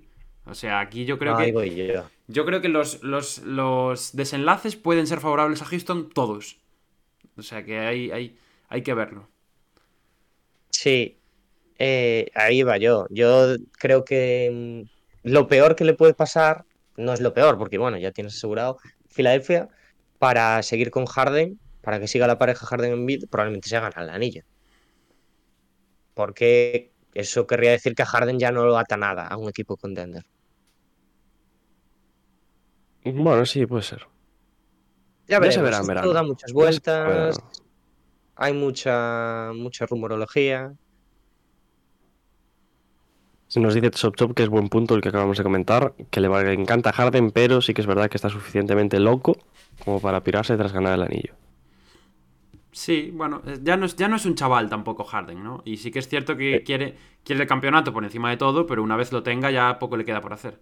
O sea, aquí yo creo ahí que voy yo. yo creo que los, los, los desenlaces pueden ser favorables a Houston todos. O sea que hay, hay, hay que verlo. Sí, eh, ahí va yo. Yo creo que mm, lo peor que le puede pasar, no es lo peor, porque bueno, ya tienes asegurado Filadelfia para seguir con Harden, para que siga la pareja Harden en bid, probablemente se gana el anillo. Porque eso querría decir que a Harden ya no lo ata nada a un equipo contender. Bueno, sí, puede ser. Ya Ya veremos, se verá en da muchas Ya vueltas, hay mucha, mucha rumorología. Se Nos dice Chop Chop que es buen punto el que acabamos de comentar, que le encanta Harden, pero sí que es verdad que está suficientemente loco como para pirarse tras ganar el anillo. Sí, bueno, eh, ya no, es, ya no es un chaval tampoco Harden, ¿no? Y sí que es cierto que Eh. quiere, quiere el campeonato por encima de todo, pero una vez lo tenga ya poco le queda por hacer.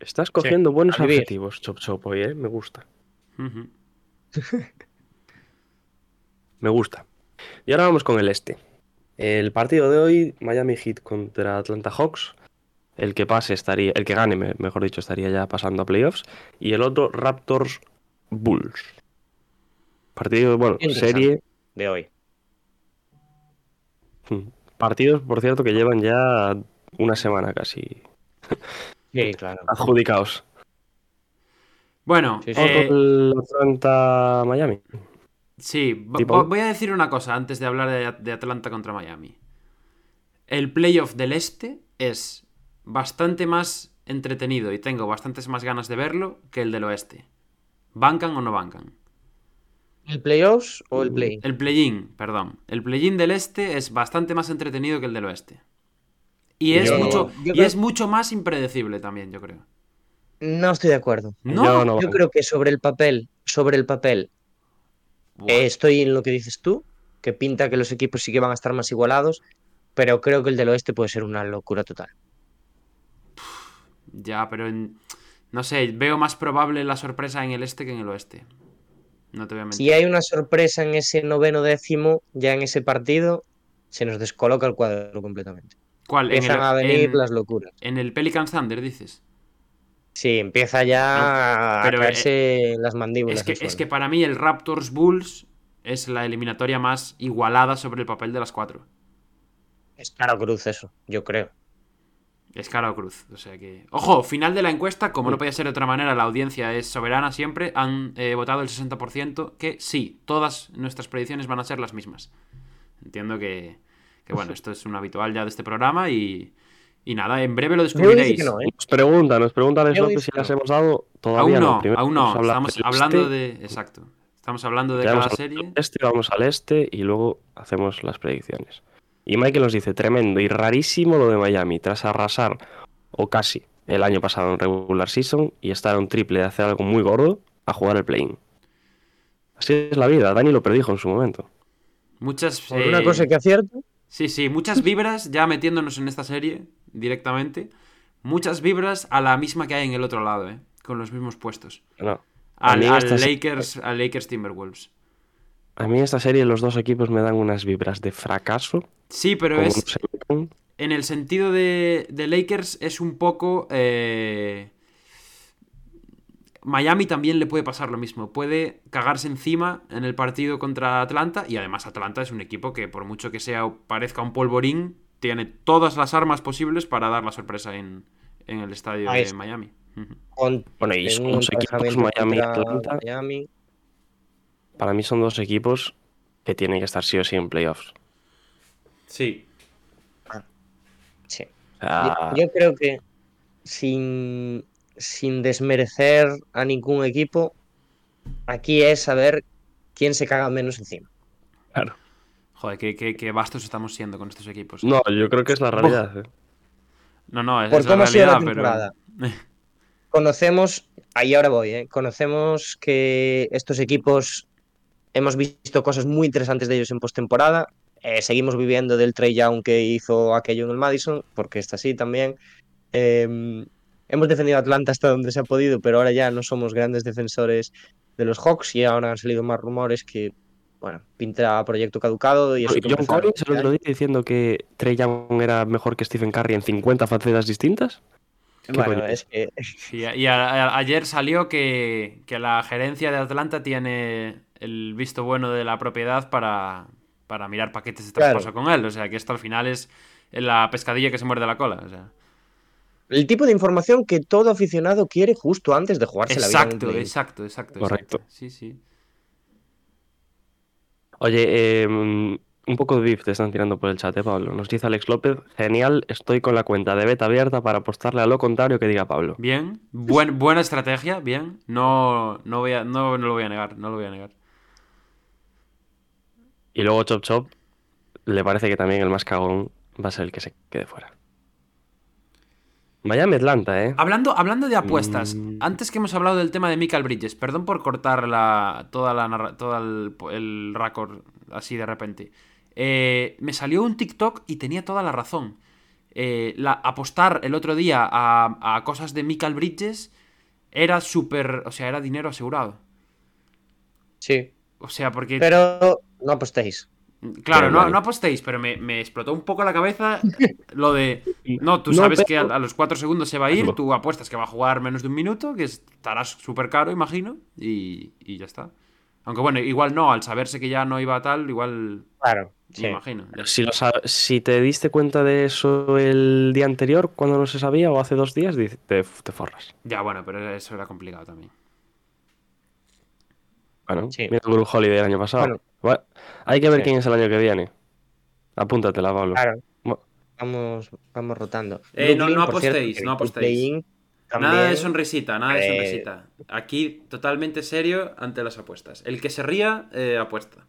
Estás cogiendo buenos a vivir. objetivos, Chop Chop, hoy, ¿eh? Me gusta. Me gusta. Y ahora vamos con el este. El partido de hoy, Miami Heat contra Atlanta Hawks. El que pase estaría, el que gane, me- mejor dicho, estaría ya pasando a playoffs. Y el otro, Raptors Bulls. Partido, bueno, serie. de hoy. hmm, Partidos, por cierto, que llevan ya una semana casi Sí, claro. adjudicados. Bueno, Sí, sí. eh, Atlanta Miami. sí, voy a decir una cosa antes de hablar de, de Atlanta contra Miami. El playoff del este es bastante más entretenido y tengo bastantes más ganas de verlo que el del oeste. ¿Bancan o no bancan? ¿El playoffs o el play? El play-in, perdón. El play-in del este es bastante más entretenido que el del oeste. Y es, Yo- mucho, yo y creo- es mucho más impredecible también, yo creo. No estoy de acuerdo. No, Yo no Yo creo que sobre el papel, sobre el papel, eh, estoy en lo que dices tú, que pinta que los equipos sí que van a estar más igualados, pero creo que el del oeste puede ser una locura total. Ya, pero en- no sé, veo más probable la sorpresa en el este que en el oeste. No te voy a mentir. Si hay una sorpresa en ese noveno décimo, ya en ese partido, se nos descoloca el cuadro completamente. ¿Cuál? En el, Empiezan a venir en- las locuras. en el Pelican Thunder, dices. Sí, empieza ya Pero, a caerse las mandíbulas. Es que, es para mí el Raptors Bulls es la eliminatoria más igualada sobre el papel de las cuatro. Es caro cruz eso, yo creo. Es cara o cruz. O sea que. Ojo, final de la encuesta, como no podía ser de otra manera, la audiencia es soberana siempre. Han eh, votado el 60% que sí, todas nuestras predicciones van a ser las mismas. Entiendo que, que bueno, esto es un habitual ya de este programa y, y nada, en breve lo descubriréis. que no, ¿eh? Nos pregunta, nos pregunta Alex López si las hemos dado. Todavía Aún no, Primero aún no. Estamos del hablando este, de. Exacto. Estamos hablando de llegamos cada al serie. Este, vamos al este y luego hacemos las predicciones. Y Michael nos dice, tremendo y rarísimo lo de Miami, tras arrasar, o casi, el año pasado en regular season y estar a un triple de hacer algo muy gordo a jugar el play-in. Así es la vida, Dani lo predijo en su momento. Muchas. Eh, una cosa que acierto, Sí, sí, muchas vibras ya metiéndonos en esta serie directamente. muchas vibras a la misma que hay en el otro lado, ¿eh? Con los mismos puestos. No. A Al, Lakers, al Lakers Timberwolves. A mí en esta serie los dos equipos me dan unas vibras de fracaso. Sí, pero es. no. En el sentido de, de Lakers es un poco... eh, Miami también le puede pasar lo mismo. Puede cagarse encima en el partido contra Atlanta y además Atlanta es un equipo que por mucho que sea parezca un polvorín, tiene todas las armas posibles para dar la sorpresa en, en el estadio de. Miami. Con, Bueno, y son dos equipos, Miami y Atlanta. Miami. Para mí son dos equipos que tienen que estar sí o sí en playoffs. Sí. Sí. Sea, Yo, yo creo que sin, sin desmerecer a ningún equipo, aquí es saber quién se caga menos encima. claro. Joder, qué, qué, qué vastos estamos siendo con estos equipos. No, yo creo que es la realidad. ¿eh? no, no, es, Por es la cómo ha sido la realidad, temporada. pero... Conocemos, ahí ahora voy, ¿eh? conocemos que estos equipos hemos visto cosas muy interesantes de ellos en postemporada. Eh, seguimos viviendo del Trey Young que hizo aquello en el Madison, porque está así también. Eh, hemos defendido a Atlanta hasta donde se ha podido, pero ahora ya no somos grandes defensores de los Hawks y ahora han salido más rumores que, bueno, pinta proyecto caducado y eso John Collins el otro día diciendo que Trey Young era mejor que Stephen Curry en 50 facetas distintas. ¿Qué Bueno, es que Sí, y a- a- ayer salió que, que la gerencia de Atlanta tiene el visto bueno de la propiedad para, para mirar paquetes de Claro. traspaso con él. O sea, que esto al final es la pescadilla que se muerde la cola. O sea. El tipo de información que todo aficionado quiere justo antes de jugarse la vida. Exacto, exacto, exacto. Correcto. exacto. Sí, sí. Oye, eh, un poco de beef te están tirando por el chat, ¿eh, Pablo? Nos dice Alex López, genial, estoy con la cuenta de beta abierta para apostarle a lo contrario que diga Pablo. Bien, buen, buena estrategia, bien. No, no, voy a, no, no lo voy a negar, no lo voy a negar. Y luego Chop Chop le parece que también el más cagón va a ser el que se quede fuera. Miami Atlanta, ¿eh? Hablando, hablando de apuestas, Mm. antes que hemos hablado del tema de Michael Bridges, perdón por cortar la, toda la narra- todo el, el récord así de repente. Eh, me salió un TikTok y tenía toda la razón. Eh, la, apostar el otro día a, a cosas de Michael Bridges era súper. O sea, era dinero asegurado. Sí, O sea, porque. pero no apostéis. Claro, no, apostéis, pero me, me explotó un poco la cabeza lo de. No, tú No, sabes que a, a los cuatro segundos se va a ir, tú apuestas que va a jugar menos de un minuto, que estarás súper caro, imagino, y, y ya está. Aunque bueno, igual no, al saberse que ya no iba a tal, igual. Claro, Me sí. imagino. Si, lo sab- si te diste cuenta de eso el día anterior, cuando no se sabía, o hace dos días, te, te forras. Ya, bueno, pero eso era complicado también. Bueno, Sí. mira el Holiday el año pasado. Bueno. Hay que ver Sí. quién es el año que viene. Apúntatela, Pablo. Claro. Vamos, vamos rotando. Eh, no- cierto, apostéis, no apostéis. Nada de sonrisita, nada de Eh, sonrisita. Aquí totalmente serio ante las apuestas. El que se ría, eh, apuesta.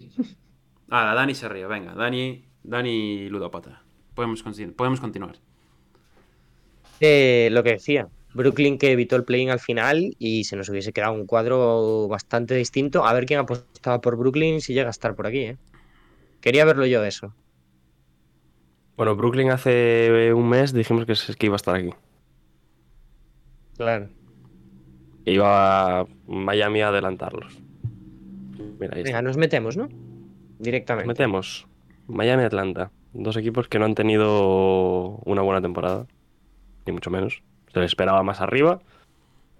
Ah, Dani se ríe, venga, Dani, Dani ludópata. Podemos, consi- podemos continuar. Eh, lo que decía, Brooklyn que evitó el play-in al final y se nos hubiese quedado un cuadro bastante distinto. A ver quién apostaba por Brooklyn si llega a estar por aquí, ¿eh? Quería verlo yo eso. Bueno, Brooklyn hace un mes dijimos que, iba a estar aquí. Claro. Que iba a Miami a adelantarlos. Mira, ahí está. Venga, nos metemos, ¿no? Nos Directamente. metemos. Miami Atlanta. Dos equipos que no han tenido una buena temporada. Ni mucho menos. Se les esperaba más arriba.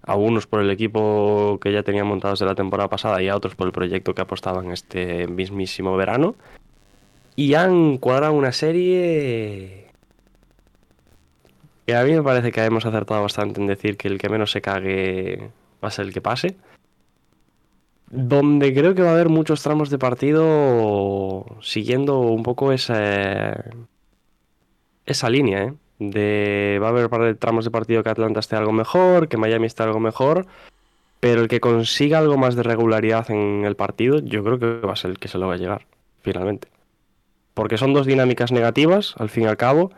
A unos por el equipo que ya tenían montados de la temporada pasada y a otros por el proyecto que apostaban este mismísimo verano. Y han cuadrado una serie que a mí me parece que hemos acertado bastante en decir que el que menos se cague va a ser el que pase. Donde creo que va a haber muchos tramos de partido siguiendo un poco esa, esa línea, ¿eh? De va a haber tramos de partido que Atlanta esté algo mejor, que Miami esté algo mejor, pero el que consiga algo más de regularidad en el partido, yo creo que va a ser el que se lo va a llegar, finalmente. Porque son dos dinámicas negativas, al fin y al cabo.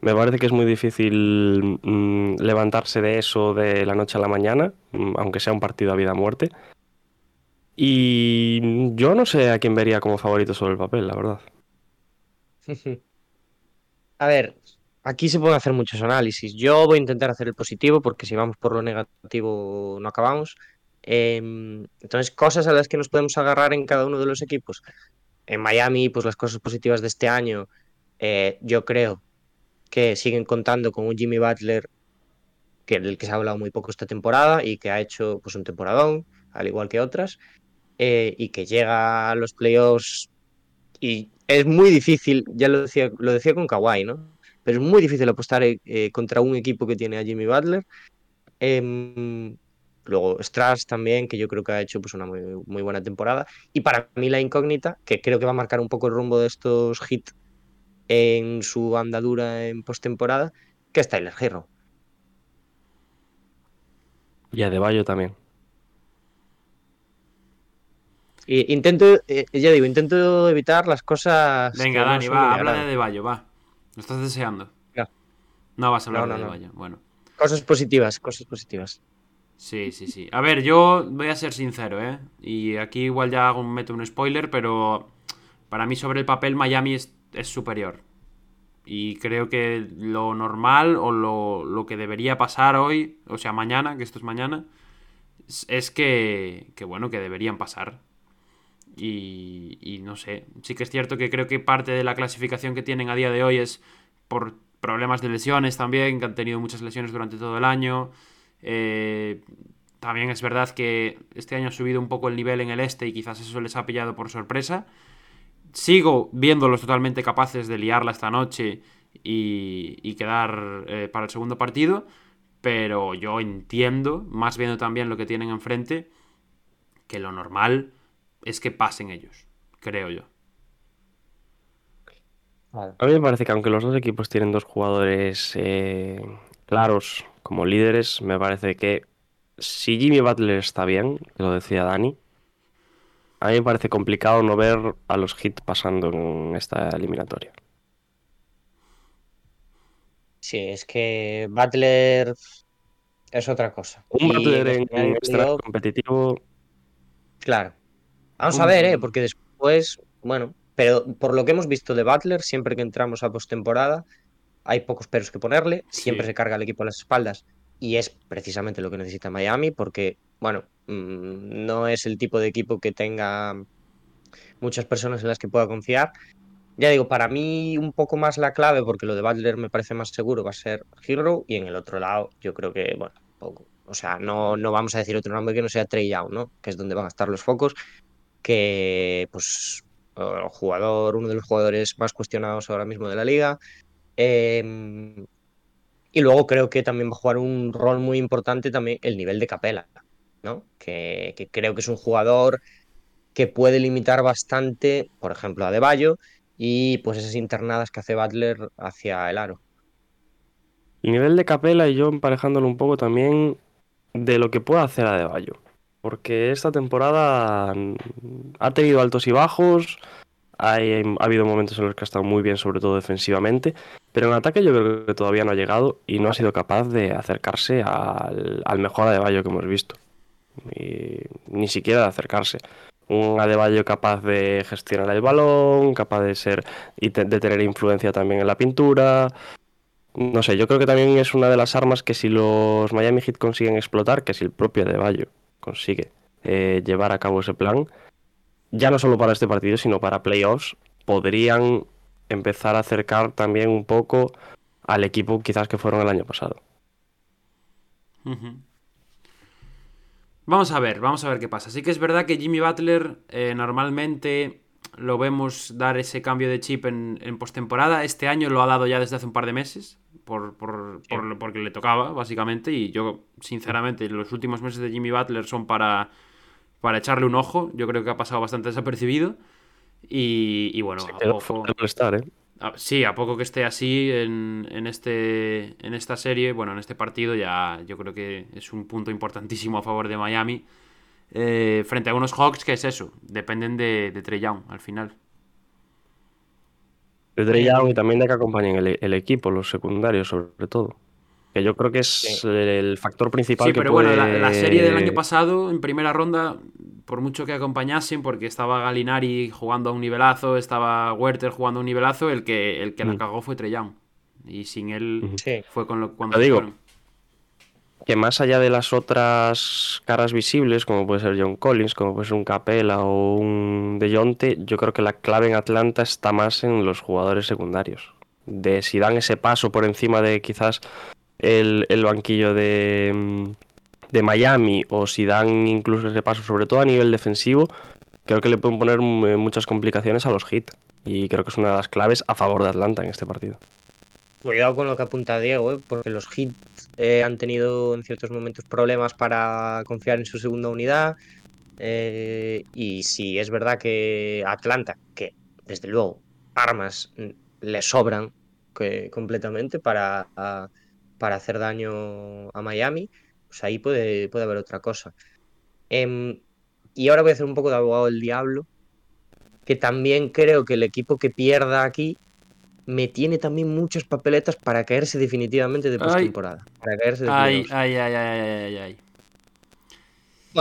Me parece que es muy difícil mm, levantarse de eso de la noche a la mañana, mm, aunque sea un partido a vida o muerte. Y yo no sé a quién vería como favorito sobre el papel, la verdad. A ver, aquí se pueden hacer muchos análisis. Yo voy a intentar hacer el positivo porque si vamos por lo negativo no acabamos. Em, entonces, cosas a las que nos podemos agarrar en cada uno de los equipos. En Miami, pues las cosas positivas de este año, eh, yo creo que siguen contando con un Jimmy Butler que del que se ha hablado muy poco esta temporada y que ha hecho pues un temporadón, al igual que otras, eh, y que llega a los playoffs y es muy difícil, ya lo decía, lo decía con Kawhi, ¿no? Pero es muy difícil apostar eh, contra un equipo que tiene a Jimmy Butler. Em, luego Strass también, que yo creo que ha hecho pues, una muy, muy, buena temporada. Y para mí la incógnita, que creo que va a marcar un poco el rumbo de estos hits en su andadura en postemporada, que es Tyler Hero. Y a De Bayo también. Y intento, eh, ya digo, intento evitar las cosas. Venga, Dani, va, habla de Adebayo, va. Lo estás deseando. No, no vas a hablar de Adebayo. Bueno. Cosas positivas, cosas positivas. Sí, sí, sí. A ver, yo voy a ser sincero, ¿eh? Y aquí igual ya hago, meto un spoiler, pero para mí sobre el papel Miami es, es superior. Y creo que lo normal o lo, lo, que debería pasar hoy, o sea, mañana, que esto es mañana, es que, que bueno, que deberían pasar. Y, y, no sé, sí que es cierto que creo que parte de la clasificación que tienen a día de hoy es por problemas de lesiones también, que han tenido muchas lesiones durante todo el año. Eh, también es verdad que este año ha subido un poco el nivel en el este y quizás eso les ha pillado por sorpresa sigo viéndolos totalmente capaces de liarla esta noche y, quedar eh, para el segundo partido, pero yo entiendo, más viendo también lo que tienen enfrente, que lo normal es que pasen ellos, creo yo. A mí me parece que aunque los dos equipos tienen dos jugadores eh, claros como líderes, me parece que si Jimmy Butler está bien, lo decía Dani, a mí me parece complicado no ver a los hits pasando en esta eliminatoria. Sí, es que Butler es otra cosa. Un Butler en, extra competitivo. Claro. Vamos a ver, ¿eh? porque después, bueno, pero por lo que hemos visto de Butler, siempre que entramos a postemporada, hay pocos peros que ponerle, siempre se carga el equipo a las espaldas y es precisamente lo que necesita Miami, porque bueno, mm, no es el tipo de equipo que tenga muchas personas en las que pueda confiar. Ya digo, para mí un poco más la clave, porque lo de Butler me parece más seguro, va a ser Hero, y en el otro lado yo creo que, bueno, poco. O sea, no, no vamos a decir otro nombre que no sea Trey Young, ¿no? Que es donde van a estar los focos, que pues el jugador, uno de los jugadores más cuestionados ahora mismo de la liga. Em, y luego creo que también va a jugar un rol muy importante también el nivel de Capela. Que, creo que es un jugador que puede limitar bastante, por ejemplo, a De y pues esas internadas que hace Butler hacia el aro. El nivel de Capela y yo emparejándolo un poco también de lo que puede hacer a De. Porque esta temporada ha tenido altos y bajos, ha habido momentos en los que ha estado muy bien, sobre todo defensivamente, pero en ataque yo creo que todavía no ha llegado y no ha sido capaz de acercarse al, mejor Adebayo que hemos visto ni siquiera de acercarse. Un Adebayo capaz de gestionar el balón, capaz de ser y de tener influencia también en la pintura. No sé, yo creo que también es una de las armas que si los Miami Heat consiguen explotar, que si el propio Adebayo consigue eh, llevar a cabo ese plan, ya no solo para este partido, sino para playoffs, podrían empezar a acercar también un poco al equipo quizás que fueron el año pasado. Vamos a ver, vamos a ver qué pasa. Sí que es verdad que Jimmy Butler eh, normalmente lo vemos dar ese cambio de chip en, en postemporada. Este año lo ha dado ya desde hace un par de meses, por, porque le tocaba, básicamente. Y yo, sinceramente, los últimos meses de Jimmy Butler son para, para echarle un ojo. Yo creo que ha pasado bastante desapercibido. Y, bueno, a poco... estar, ¿eh? Sí, a poco que esté así en, este, en esta serie, bueno, en este partido, ya yo creo que es un punto importantísimo a favor de Miami. Eh, frente a unos Hawks que es eso, dependen de, de Trey Young al final. De Trey Young y también de que acompañen el, equipo, los secundarios sobre todo. Que yo creo que es el factor principal. Sí, pero bueno, la, serie del año pasado, en primera ronda, por mucho que acompañasen, porque estaba Galinari jugando a un nivelazo, estaba Werther jugando a un nivelazo, el que, el que la mm. cagó fue Trellán. Y sin él. Sí. fue con lo cuando Lo se digo. fueron. Que más allá de las otras caras visibles, como puede ser John Collins, como puede ser un Capela o un De Jonte, yo creo que la clave en Atlanta está más en los jugadores secundarios. De si dan ese paso por encima de quizás el, el banquillo de, de Miami o si dan incluso ese paso, sobre todo a nivel defensivo, creo que le pueden poner mm, muchas complicaciones a los hits. Y creo que es una de las claves a favor de Atlanta en este partido. Cuidado con lo que apunta Diego, ¿eh? porque los hits eh, han tenido en ciertos momentos problemas para confiar en su segunda unidad. eh, y si es verdad que Atlanta, que desde luego armas le sobran completamente para, para hacer daño a Miami, pues ahí puede, puede haber otra cosa. Em, y ahora voy a hacer un poco de abogado del diablo, que también creo que el equipo que pierda aquí me tiene también muchas papeletas para caerse definitivamente de postemporada. Para caerse de Ay, ay, ay, ay, ay, ay, ay.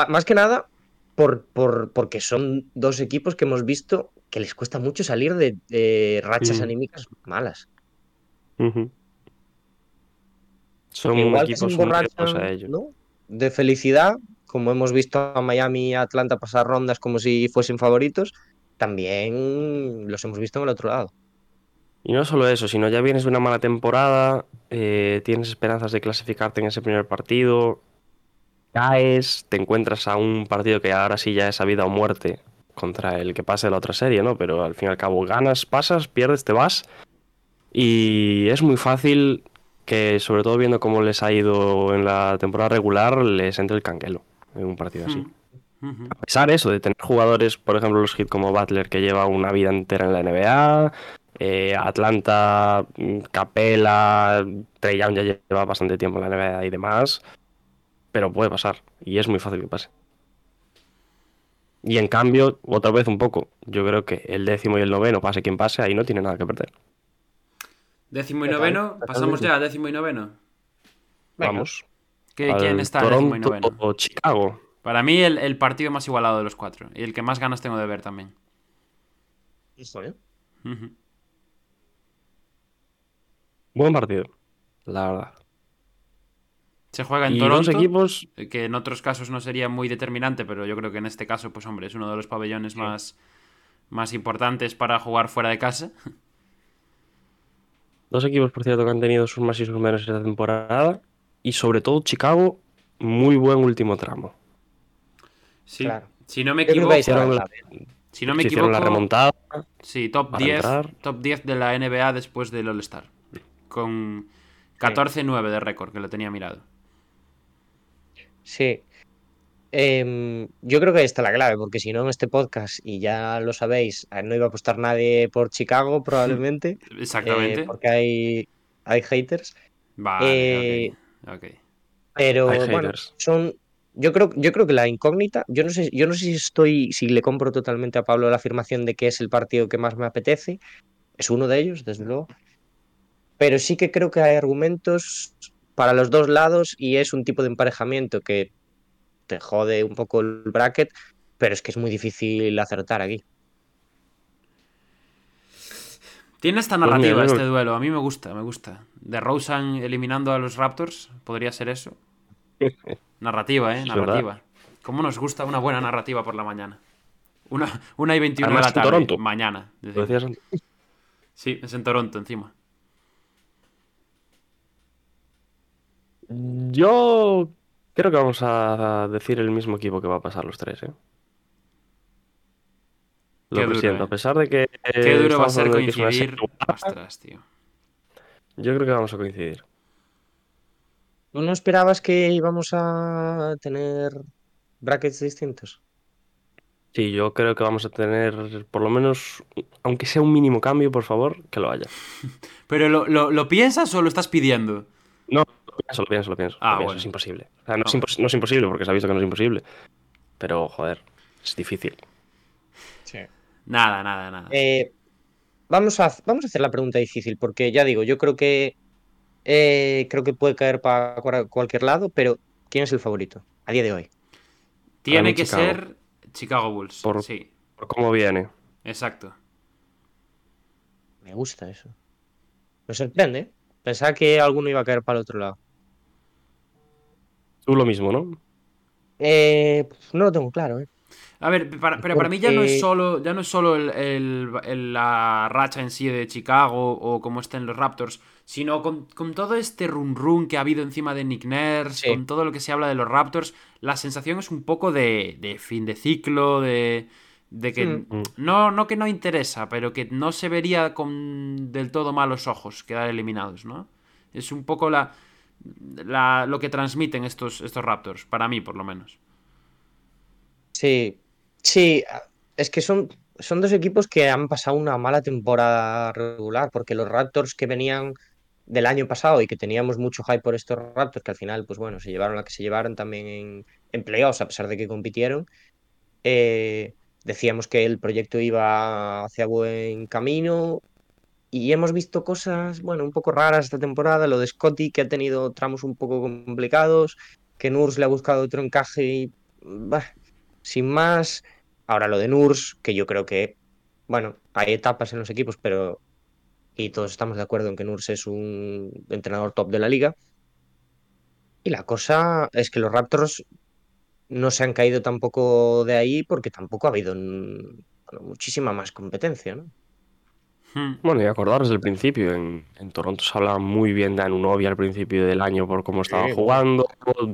Más que nada por, por- porque son dos equipos que hemos visto que les cuesta mucho salir de, de rachas anímicas malas. Son Igual que equipos emborrachan, reacios a de felicidad, como hemos visto a Miami y a Atlanta pasar rondas como si fuesen favoritos, también los hemos visto en el otro lado. Y no solo eso, sino ya vienes de una mala temporada, eh, tienes esperanzas de clasificarte en ese primer partido, caes, te encuentras a un partido que ahora sí ya es a vida o muerte contra el que pase de la otra serie, ¿no? Pero al fin y al cabo ganas, pasas, pierdes, te vas. Y es muy fácil que, sobre todo viendo cómo les ha ido en la temporada regular, les entre el canguelo en un partido así. Mm. Ujú. A pesar de eso, de tener jugadores, por ejemplo, los hits como Butler, que lleva una vida entera en la NBA, eh, Atlanta, mm, Capela, Trey Young ya lleva bastante tiempo en la NBA y demás, pero puede pasar, y es muy fácil que pase. Y en cambio, otra vez un poco, yo creo que el décimo y el noveno, pase quien pase, ahí no tiene nada que perder. Décimo y noveno, pasamos ya a décimo y noveno. Venga. Vamos. ¿Qué- al ¿Quién está en décimo y Toronto noveno? o Chicago. Para mí el, el partido más igualado de los cuatro. Y el que más ganas tengo de ver también. ¿eh? Ujú. Buen partido, la verdad. Se juega en Y Toronto, dos equipos que en otros casos no sería muy determinante, pero yo creo que en este caso, pues hombre, es uno de los pabellones más, más importantes para jugar fuera de casa. Dos equipos, por cierto, que han tenido sus más y sus menos esta temporada. Y sobre todo Chicago, muy buen último tramo. Sí. Claro. Si no me equivoco, la si no me hicieron la equivoco, remontada. sí, top para 10, entrar. top 10 de la NBA después del All-Star. Con 14-9 de récord, que lo tenía mirado. Sí. Em, yo creo que ahí está la clave, porque si no en este podcast, y ya lo sabéis, no iba a apostar nadie por Chicago probablemente, Exactamente. eh, porque hay, hay haters, Vale, eh, pero Hay bueno, haters. son... Yo creo, yo creo que la incógnita, yo no sé, yo no sé si estoy, si le compro totalmente a Pablo la afirmación de que es el partido que más me apetece, es uno de ellos, desde luego, pero sí que creo que hay argumentos para los dos lados y es un tipo de emparejamiento que te jode un poco el bracket, pero es que es muy difícil acertar aquí. Tiene esta Pues narrativa mira, este duelo, a mí me gusta, me gusta. De Rosen eliminando a los Raptors, podría ser eso. Narrativa, eh, narrativa. ¿Cómo nos gusta una buena narrativa por la mañana? Una, una y 21 Además, de en la tarde, Toronto. mañana. Decimos. Sí, es en Toronto encima. Yo creo que vamos a decir el mismo equipo que va a pasar los tres, ¿eh? Lo Qué duro, presiento, ¿eh? a pesar de que. Qué duro va a ser coincidir. Ostras, tío. Yo creo que vamos a coincidir. ¿Tú no esperabas que íbamos a tener brackets distintos? Sí, yo creo que vamos a tener, por lo menos, aunque sea un mínimo cambio, por favor, que lo haya. ¿Pero lo, lo- lo piensas o lo estás pidiendo? No, pienso, lo pienso, lo pienso. Ah, lo pienso, bueno. Es imposible. O sea, no, es impos- no es imposible, porque se ha visto que no es imposible. Pero, joder, es difícil. Nada, nada, nada. Eh, vamos, a, vamos a hacer la pregunta difícil, porque ya digo, yo creo que eh, creo que puede caer para cualquier lado, pero ¿quién es el favorito a día de hoy? Tiene que Chicago. ser Chicago Bulls. Por- Sí, Por cómo viene. exacto. Me gusta eso. Me sorprende. Pensaba que alguno iba a caer para el otro lado. Tú lo mismo, ¿no? Eh, no lo tengo claro, ¿eh? A ver, para- pero para mí ya no es solo, ya no es solo el- el- el- la racha en sí de Chicago o cómo estén los Raptors, sino con, con todo este run run que ha habido encima de Nick Nurse, Sí. con todo lo que se habla de los Raptors, la sensación es un poco de, de fin de ciclo, de, de que Mm. no, no que no interesa, pero que no se vería con del todo malos ojos quedar eliminados, ¿no? Es un poco la, lo que transmiten estos, estos Raptors, para mí por lo menos. Sí, sí, es que son, son dos equipos que han pasado una mala temporada regular, porque los Raptors que venían del año pasado y que teníamos mucho hype por estos Raptors, que al final, pues bueno, se llevaron la que se llevaron también en playoffs, a pesar de que compitieron, eh, decíamos que el proyecto iba hacia buen camino y hemos visto cosas, bueno, un poco raras esta temporada, lo de Scotty, que ha tenido tramos un poco complicados, que Nurs le ha buscado otro encaje y... bah, sin más, ahora lo de Nurs, que yo creo que, bueno, hay etapas en los equipos, pero y todos estamos de acuerdo en que Nurs es un entrenador top de la liga. Y la cosa es que los Raptors no se han caído tampoco de ahí porque tampoco ha habido mm, muchísima más competencia, ¿no? Hmm. Bueno, y acordaros del principio, en, en Toronto se hablaba muy bien de Anunobi al principio del año por cómo estaba Sí, jugando,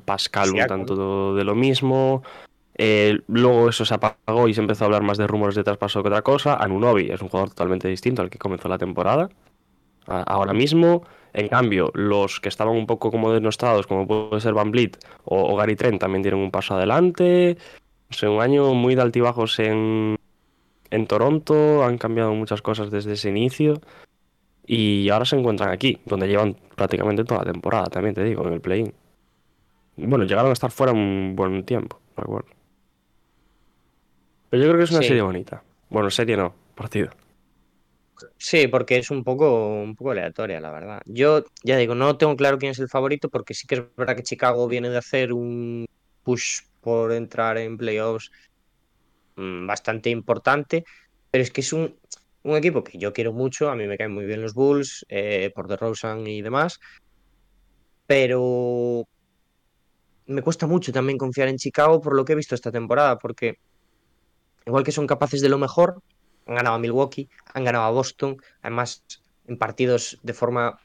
Pascal un tanto de lo mismo, eh, luego eso se apagó y se empezó a hablar más de rumores de traspaso que otra cosa, Anunobi es un jugador totalmente distinto al que comenzó la temporada, a- ahora mismo, en cambio, los que estaban un poco como denostados, como puede ser Van Vliet o, o Gary Trent, también dieron un paso adelante, o sea, un año muy de altibajos en, en Toronto, han cambiado muchas cosas desde ese inicio y ahora se encuentran aquí, donde llevan prácticamente toda la temporada, también te digo, en el play-in. Bueno, llegaron a estar fuera un buen tiempo, recuerdo. Pero yo creo que es una Sí. serie bonita. Bueno, serie no, partido. Sí, porque es un poco, un poco aleatoria, la verdad. Yo ya digo, no tengo claro quién es el favorito, porque sí que es verdad que Chicago viene de hacer un push por entrar en playoffs mm, bastante importante, pero es que es un, un equipo que yo quiero mucho, a mí me caen muy bien los Bulls, eh, por DeRozan y demás, pero me cuesta mucho también confiar en Chicago por lo que he visto esta temporada, porque igual que son capaces de lo mejor, han ganado a Milwaukee, han ganado a Boston, además en partidos de forma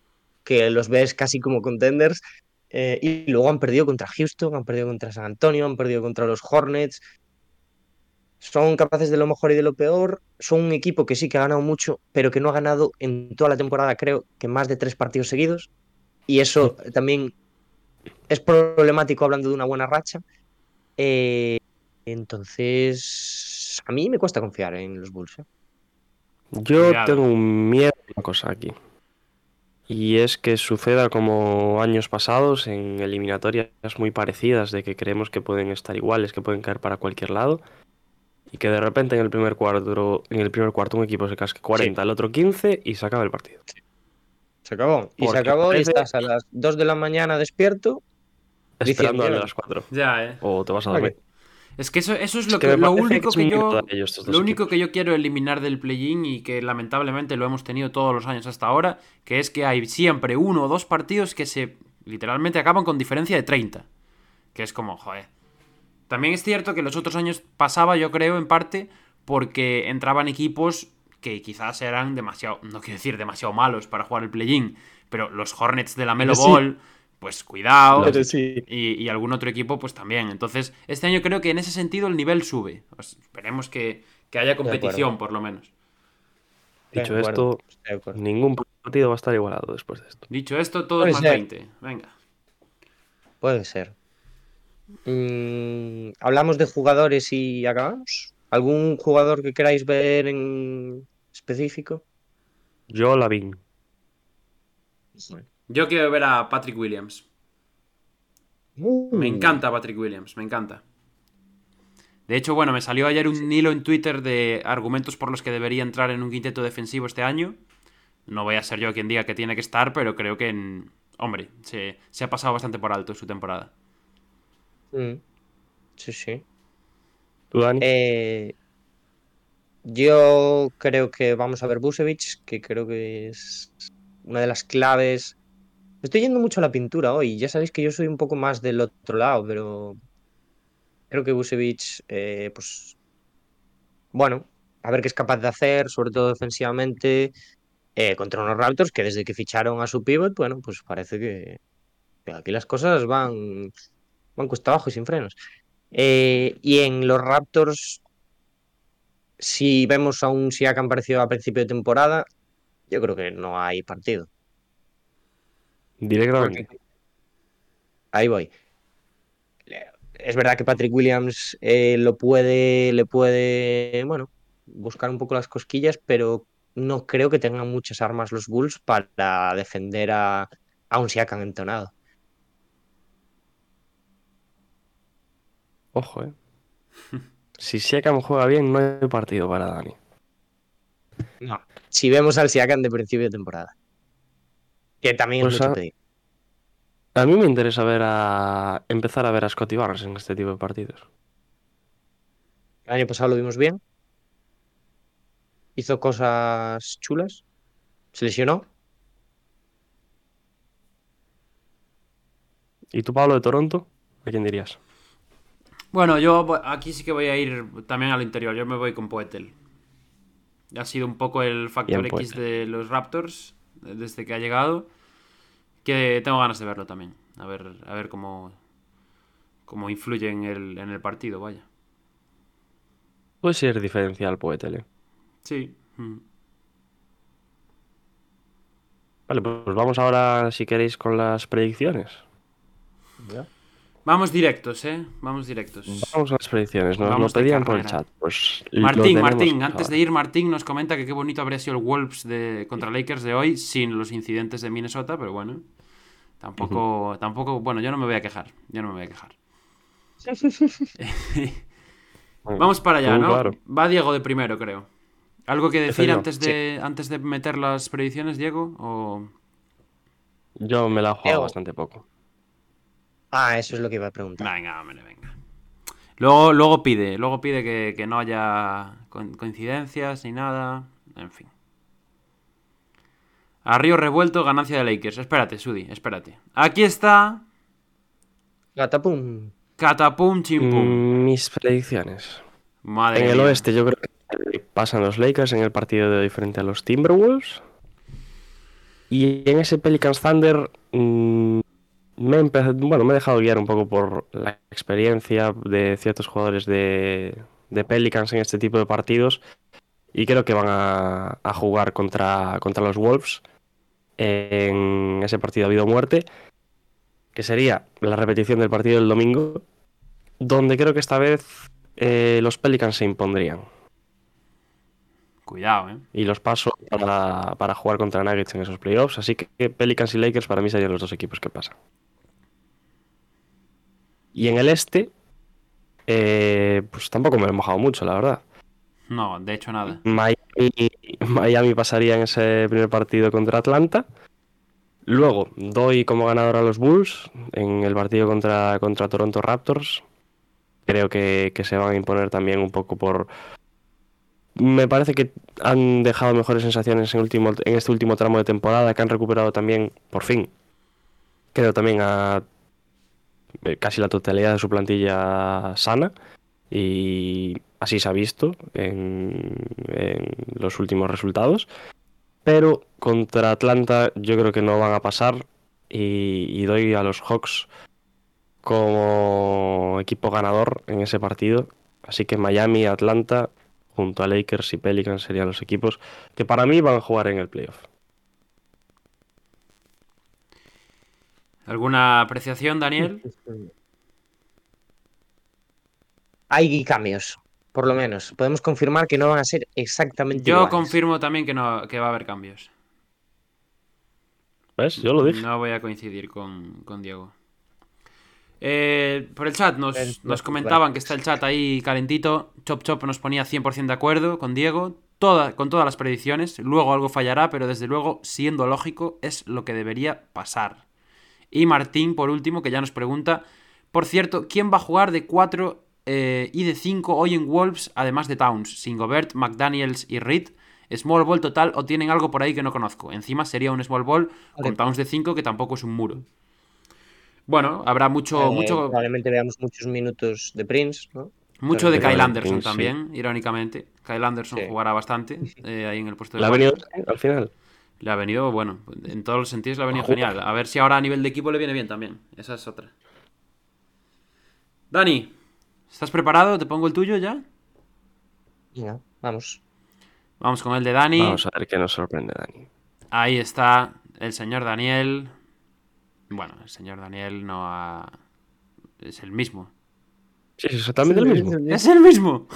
que los ves casi como contenders, eh, y luego han perdido contra Houston, han perdido contra San Antonio, han perdido contra los Hornets. Son capaces de lo mejor y de lo peor. Son un equipo que sí que ha ganado mucho, pero que no ha ganado en toda la temporada, creo que más de tres partidos seguidos. Y eso también es problemático hablando de una buena racha. Eh, entonces, a mí me cuesta confiar en los Bulls. ¿eh? Yo Cuidado. tengo un miedo a una cosa aquí. Y es que suceda como años pasados en eliminatorias muy parecidas de que creemos que pueden estar iguales, que pueden caer para cualquier lado. Y que de repente en el primer cuarto, en el primer cuarto un equipo se casque 40, el otro 15 y se acaba el partido. Se acabó. Y se acabó y estás a las 2 de la mañana despierto. Esperando a las 4. Ya, eh. O te vas a dormir. Es que eso, eso es Es lo, que lo único que yo. ellos, Lo único equipos. que yo quiero eliminar del play-in y que lamentablemente lo hemos tenido todos los años hasta ahora, que es que hay siempre uno o dos partidos que se literalmente acaban con diferencia de 30. Que es como, joder. También es cierto que los otros años pasaba, yo creo, en parte, porque entraban equipos que quizás eran demasiado, no quiero decir demasiado malos para jugar el play-in, pero los Hornets de la Melo sí. Ball, pues cuidado. Sí. Y, y algún otro equipo, pues también. Entonces, este año creo que en ese sentido el nivel sube. Pues, esperemos que, que haya competición, por lo menos. Dicho esto, ningún partido va a estar igualado después de esto. Dicho esto, todos Puede más ser. 20. Venga. Puede ser. Mm, Hablamos de jugadores y acabamos. ¿Algún jugador que queráis ver en específico? Yo la vi. Yo quiero ver a Patrick Williams. Me encanta Patrick Williams, me encanta. De hecho, bueno, me salió ayer un hilo en Twitter de argumentos por los que debería entrar en un quinteto defensivo este año. No voy a ser yo quien diga que tiene que estar, pero creo que, en... hombre, se, se ha pasado bastante por alto su temporada. Mm, Sí, sí. ¿Tú, Dani? Eh, yo creo que vamos a ver Busevich, que creo que es una de las claves Estoy yendo mucho a la pintura hoy. Ya sabéis que yo soy un poco más del otro lado, pero creo que Busevich, eh, pues, bueno, a ver qué es capaz de hacer, sobre todo defensivamente, eh, contra unos Raptors que desde que ficharon a su pivot, bueno, pues parece que, que aquí las cosas van, van cuesta abajo y sin frenos. Eh, y en los Raptors, si vemos a un Siakam parecido a principio de temporada, yo creo que no hay partido. Directamente. Ahí voy. Es verdad que Patrick Williams eh, lo puede, le puede, bueno, buscar un poco las cosquillas, pero no creo que tengan muchas armas los Bulls para defender a, a un Siakam entonado. Ojo, eh. Si Siakam juega bien, no hay partido para Dani. No. Si vemos al Siakam de principio de temporada. Que también Pues es mucho a- pedir. A mí me interesa ver a empezar a ver a Scotty Barnes en este tipo de partidos. El año pasado lo vimos bien. Hizo cosas chulas. Se lesionó. ¿Y tú, Pablo, de Toronto? ¿A quién dirías? Bueno, yo aquí sí que voy a ir también al interior. Yo me voy con Poetel. Ha sido un poco el factor Bien, X de los Raptors eh, desde que ha llegado. Que tengo ganas de verlo también. A ver, a ver cómo, cómo influye en el, en el partido, vaya. Puede ser diferencial Poetel, eh. Sí. mm. Vale, pues vamos ahora, si queréis, con las predicciones. Vamos directos, ¿eh? Vamos directos. Vamos a las predicciones, nos Vamos lo de pedían por el chat. Pues Martín, Martín, antes de ir, Martín nos comenta que qué bonito habría sido el Wolves de, contra Lakers de hoy sin los incidentes de Minnesota, pero bueno, tampoco, tampoco, bueno, yo no me voy a quejar, yo no me voy a quejar. Vamos para allá, ¿no? claro. Va Diego de primero, creo. ¿Algo que decir antes de, antes de meter las predicciones, Diego? O... Yo me la he jugado Diego. bastante poco. Ah, eso es lo que iba a preguntar. Venga, hombre, venga. Luego, luego pide, luego pide que, que no haya co- coincidencias ni nada. En fin. A Río Revuelto, ganancia de Lakers. Espérate, Sudi, espérate. Aquí está Gatapum. Catapum Chimpum. Mm, Mis predicciones. Madre En el oeste yo creo que pasan los Lakers en el partido de hoy frente a los Timberwolves. Y en ese Pelicans Thunder mm, me, bueno, me he dejado guiar un poco por la experiencia de ciertos jugadores de, de Pelicans en este tipo de partidos. Y creo que van a, a jugar contra, contra los Wolves en ese partido habido muerte. Que sería la repetición del partido del domingo. Donde creo que esta vez eh, los Pelicans se impondrían. Cuidado, eh. Y los paso para, para jugar contra Nuggets en esos playoffs. Así que Pelicans y Lakers para mí serían los dos equipos que pasan. Y en el este, eh, pues tampoco me he mojado mucho, la verdad. No, de hecho nada. Miami, Miami pasaría en ese primer partido contra Atlanta. Luego doy como ganador a los Bulls en el partido contra, contra Toronto Raptors. Creo que, que se van a imponer también un poco por... Me parece que han dejado mejores sensaciones en, último, en este último tramo de temporada, que han recuperado también, por fin, creo también a casi la totalidad de su plantilla sana. Y así se ha visto en, en los últimos resultados. Pero contra Atlanta yo creo que no van a pasar. Y, y doy a los Hawks como equipo ganador en ese partido. Así que Miami, Atlanta, junto a Lakers y Pelicans serían los equipos que para mí van a jugar en el playoff. ¿Alguna apreciación, Daniel? Hay cambios, por lo menos. Podemos confirmar que no van a ser exactamente Yo iguales. confirmo también que, no, que va a haber cambios. ¿Ves? Yo lo dije. No voy a coincidir con, con Diego. Eh, por el chat nos, nos comentaban que está el chat ahí calentito. Chop Chop nos ponía 100% de acuerdo con Diego. Toda, con todas las predicciones. Luego algo fallará, pero desde luego, siendo lógico, es lo que debería pasar. Y Martín, por último, que ya nos pregunta. Por cierto, ¿quién va a jugar de 4 y de 5 hoy en Wolves, además de Towns? Sin Gobert, McDaniels y Reed. Small ball total o tienen algo por ahí que no conozco. Encima sería un small ball con towns de 5 que tampoco es un muro. Bueno, habrá mucho, Eh, mucho, Probablemente veamos muchos minutos de Prince, ¿no? mucho de Kyle de Anderson Prince, sí. también, irónicamente. Kyle Anderson Sí. jugará bastante eh, ahí en el puesto de ¿Le ha venido al final? Le ha venido, bueno, en todos los sentidos le ha venido Joder. genial. A ver si ahora a nivel de equipo le viene bien también. Esa es otra. Dani, ¿estás preparado? ¿Te pongo el tuyo ya? Venga, vamos. Vamos con el de Dani. Vamos a ver qué nos sorprende, Dani. Ahí está el señor Daniel. Bueno, el señor Daniel no ha... Es el mismo. Sí, es exactamente el mismo. ¡Es el mismo!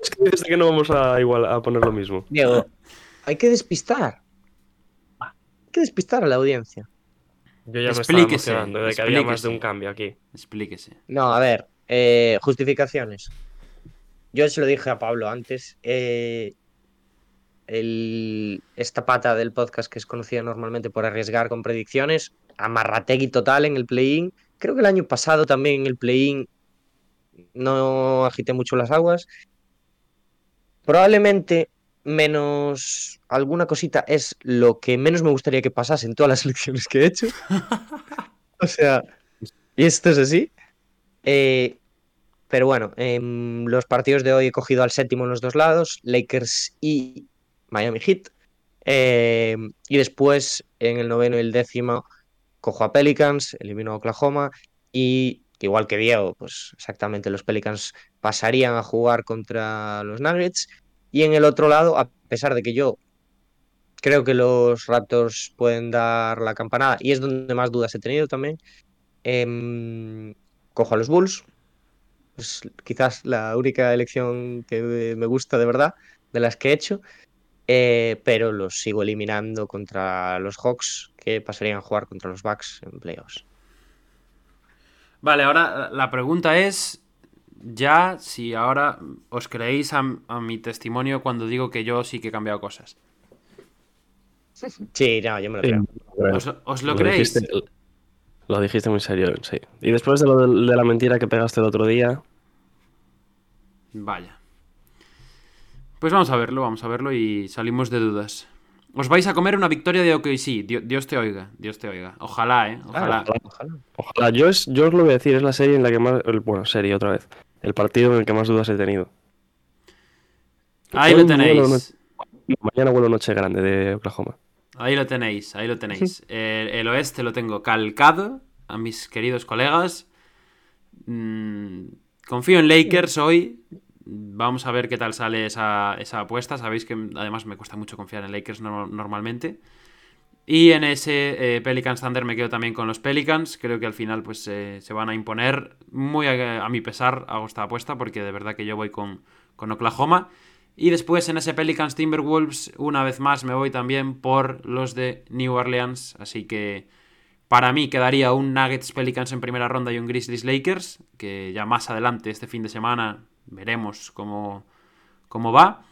Es que que no vamos a, igual, a poner lo mismo. Diego, hay que despistar. Que despistar a la audiencia. Yo ya Explíquese, me estaba emocionando de que había más de un cambio aquí. Explíquese. No, a ver, eh, justificaciones. Yo se lo dije a Pablo antes. eh, el- esta pata del podcast que es conocida normalmente por arriesgar con predicciones, amarrategui total en el play-in. Creo que el año pasado también en el play-in no agité mucho las aguas. Probablemente menos alguna cosita es lo que menos me gustaría que pasase en todas las elecciones que he hecho. o sea, y esto es así. Eh, pero bueno, en los partidos de hoy he cogido al séptimo en los dos lados, Lakers y Miami Heat. Eh, y después en el noveno y el décimo cojo a Pelicans, elimino a Oklahoma y igual que Diego, pues exactamente los Pelicans pasarían a jugar contra los Nuggets. Y en el otro lado, a pesar de que yo creo que los Raptors pueden dar la campanada y es donde más dudas he tenido también, em, cojo a los Bulls. Es quizás la única elección que me gusta de verdad de las que he hecho. eh, pero los sigo eliminando contra los Hawks, que pasarían a jugar contra los Bucks en playoffs. Vale, ahora la pregunta es ya si ahora os creéis a, a mi testimonio cuando digo que yo sí que he cambiado cosas. Sí, no, yo me lo Sí, creo. ¿Os, os lo creéis? Dijiste, lo dijiste muy serio, sí. Y después de, lo de, de la mentira que pegaste el otro día, Vaya. Pues vamos a verlo, vamos a verlo y salimos de dudas. Os vais a comer una victoria de OKC. Dio- Dios te oiga, Dios te oiga. Ojalá, ¿eh? Ojalá. Ojalá, ojalá. ojalá. Yo, es, yo os lo voy a decir, es la serie en la que más. Bueno, serie otra vez. El partido en el que más dudas he tenido. Ahí lo vuelo tenéis. Mañana vuelo noche grande de Oklahoma. Ahí lo tenéis, ahí lo tenéis. El, el oeste lo tengo calcado a mis queridos colegas. Mm, confío en Lakers hoy. Vamos a ver qué tal sale esa, esa apuesta. Sabéis que además me cuesta mucho confiar en Lakers no- normalmente. Y en ese eh, Pelicans Thunder me quedo también con los Pelicans. Creo que al final pues eh, se van a imponer. Muy a, a mi pesar hago esta apuesta porque de verdad que yo voy con, con Oklahoma. Y después en ese Pelicans Timberwolves, una vez más me voy también por los de New Orleans. Así que para mí quedaría un Nuggets Pelicans en primera ronda y un Grizzlies Lakers. Que ya más adelante, este fin de semana, veremos cómo, cómo va.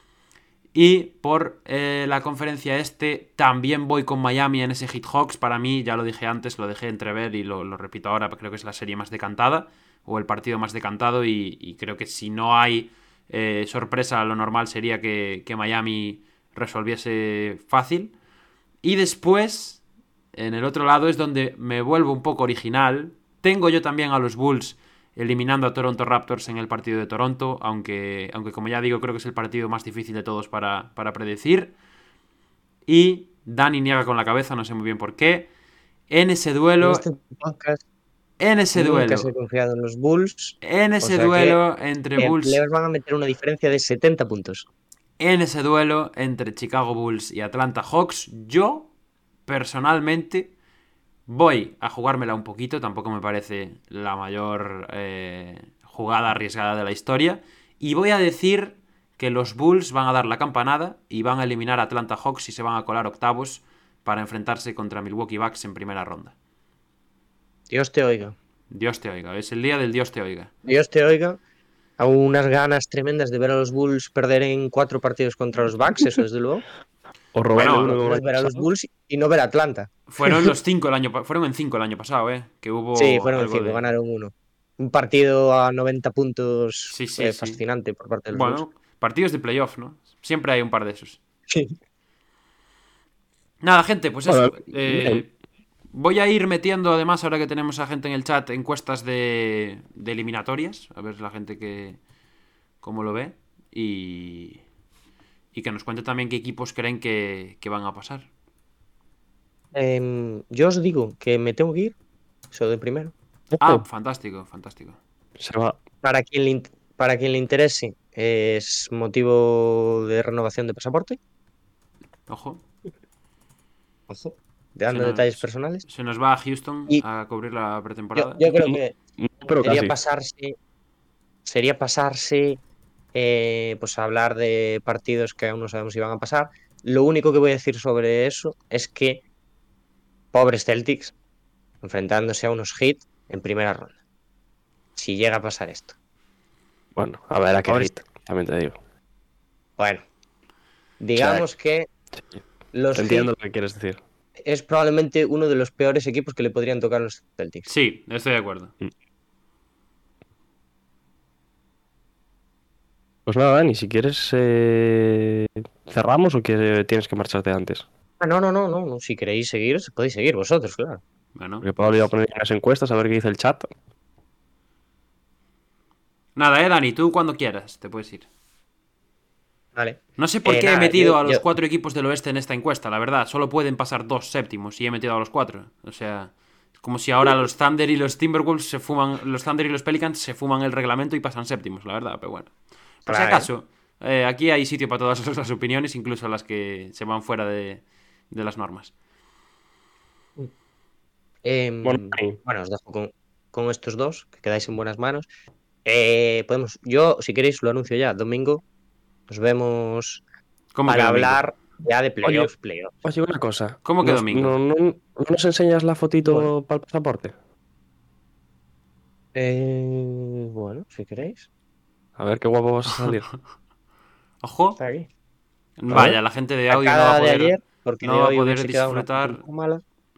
Y por eh, la conferencia este también voy con Miami en ese Hit Hawks. Para mí, ya lo dije antes, lo dejé entrever y lo, repito ahora, creo que es la serie más decantada o el partido más decantado y, y creo que si no hay eh, sorpresa, lo normal sería que, que Miami resolviese fácil. Y después, en el otro lado es donde me vuelvo un poco original. Tengo yo también a los Bulls eliminando a Toronto Raptors en el partido de Toronto, aunque, aunque como ya digo, creo que es el partido más difícil de todos para, para predecir. Y Dani niega con la cabeza, no sé muy bien por qué. En ese duelo, En este podcast en ese duelo, se he confiado en los Bulls. en ese sea duelo entre Bulls, les van a meter una diferencia de 70 puntos. en ese duelo entre Chicago Bulls y Atlanta Hawks, yo personalmente voy a jugármela un poquito, tampoco me parece la mayor eh, jugada arriesgada de la historia, y voy a decir que los Bulls van a dar la campanada y van a eliminar a Atlanta Hawks y se van a colar octavos para enfrentarse contra Milwaukee Bucks en primera ronda. Dios te oiga. Dios te oiga, es el día del Dios te oiga. Dios te oiga. Hago unas ganas tremendas de ver a los Bulls perder en cuatro partidos contra los Bucks, eso desde luego. O Bueno, uno como el ver a los. Bulls y no ver a Atlanta. Fueron los cinco el año fueron en cinco el año pasado, eh, que hubo Sí, fueron algo cinco, de- ganaron uno. Un partido a 90 puntos Sí, sí, eh, sí. fascinante por parte de los Bulls. Bueno, partidos de playoff, ¿no? Siempre hay un par de esos. Nada, gente, pues eso. Bueno, eh, voy a ir metiendo, además, ahora que tenemos a gente en el chat, encuestas de, de eliminatorias. A ver la gente que cómo lo ve. Y, y que nos cuente también qué equipos creen que, que van a pasar. Em, yo os digo que me tengo que ir. Eso de primero. Ah, Ojo, fantástico, fantástico. se va. Para quien le, para quien le interese, es motivo de renovación de pasaporte. Ojo. Ojo. Dando nos- detalles personales. Se nos va a Houston Y- a cubrir la Yo, pretemporada. yo creo que No, pero sería casi. pasarse. Sería pasarse. Eh, pues a hablar de partidos que aún no sabemos si van a pasar. Lo único que voy a decir sobre eso es que. Pobres Celtics. Enfrentándose a unos hits en primera ronda. Si llega a pasar esto. Bueno, a ver a qué Ahora- hit, también te digo. Bueno. Digamos que los entiendo Heat lo que quieres decir. es probablemente uno de los peores equipos que le podrían tocar a los Celtics. Sí, estoy de acuerdo. Pues nada, Dani, si quieres, eh, cerramos o que tienes que marcharte antes. Ah, no, no, no, no, no. Si queréis seguir, podéis seguir vosotros, claro. Bueno. Porque Pablo iba a poner unas encuestas a ver qué dice el chat. Nada, eh, Dani, tú cuando quieras te puedes ir. Vale. No sé por Eh, qué he metido yo- a los yo- cuatro equipos del oeste en esta encuesta, la verdad. Solo pueden pasar dos séptimos y he metido a los cuatro. O sea, es como si ahora los Thunder y los Timberwolves se fuman, los Thunder y los Pelicans se fuman el reglamento y pasan séptimos, la verdad, pero bueno. Por si acaso, eh, aquí hay sitio para todas las opiniones, incluso las que se van fuera de, de las normas. Em, Bueno, os dejo con, con estos dos, que quedáis en buenas manos. Eh, podemos, yo, si queréis, lo anuncio ya. Domingo nos vemos ¿Cómo que para domingo? hablar ya de playoffs, playoffs. Oye, una cosa. ¿Cómo que ¿Nos- domingo? No, no- no nos enseñas la fotito Bueno. para el pasaporte? Eh, bueno, si queréis. A ver qué guapo vas a salir. Ojo, Está aquí. vaya, la gente de audio no va a de poder, ayer, porque no va a poder disfrutar.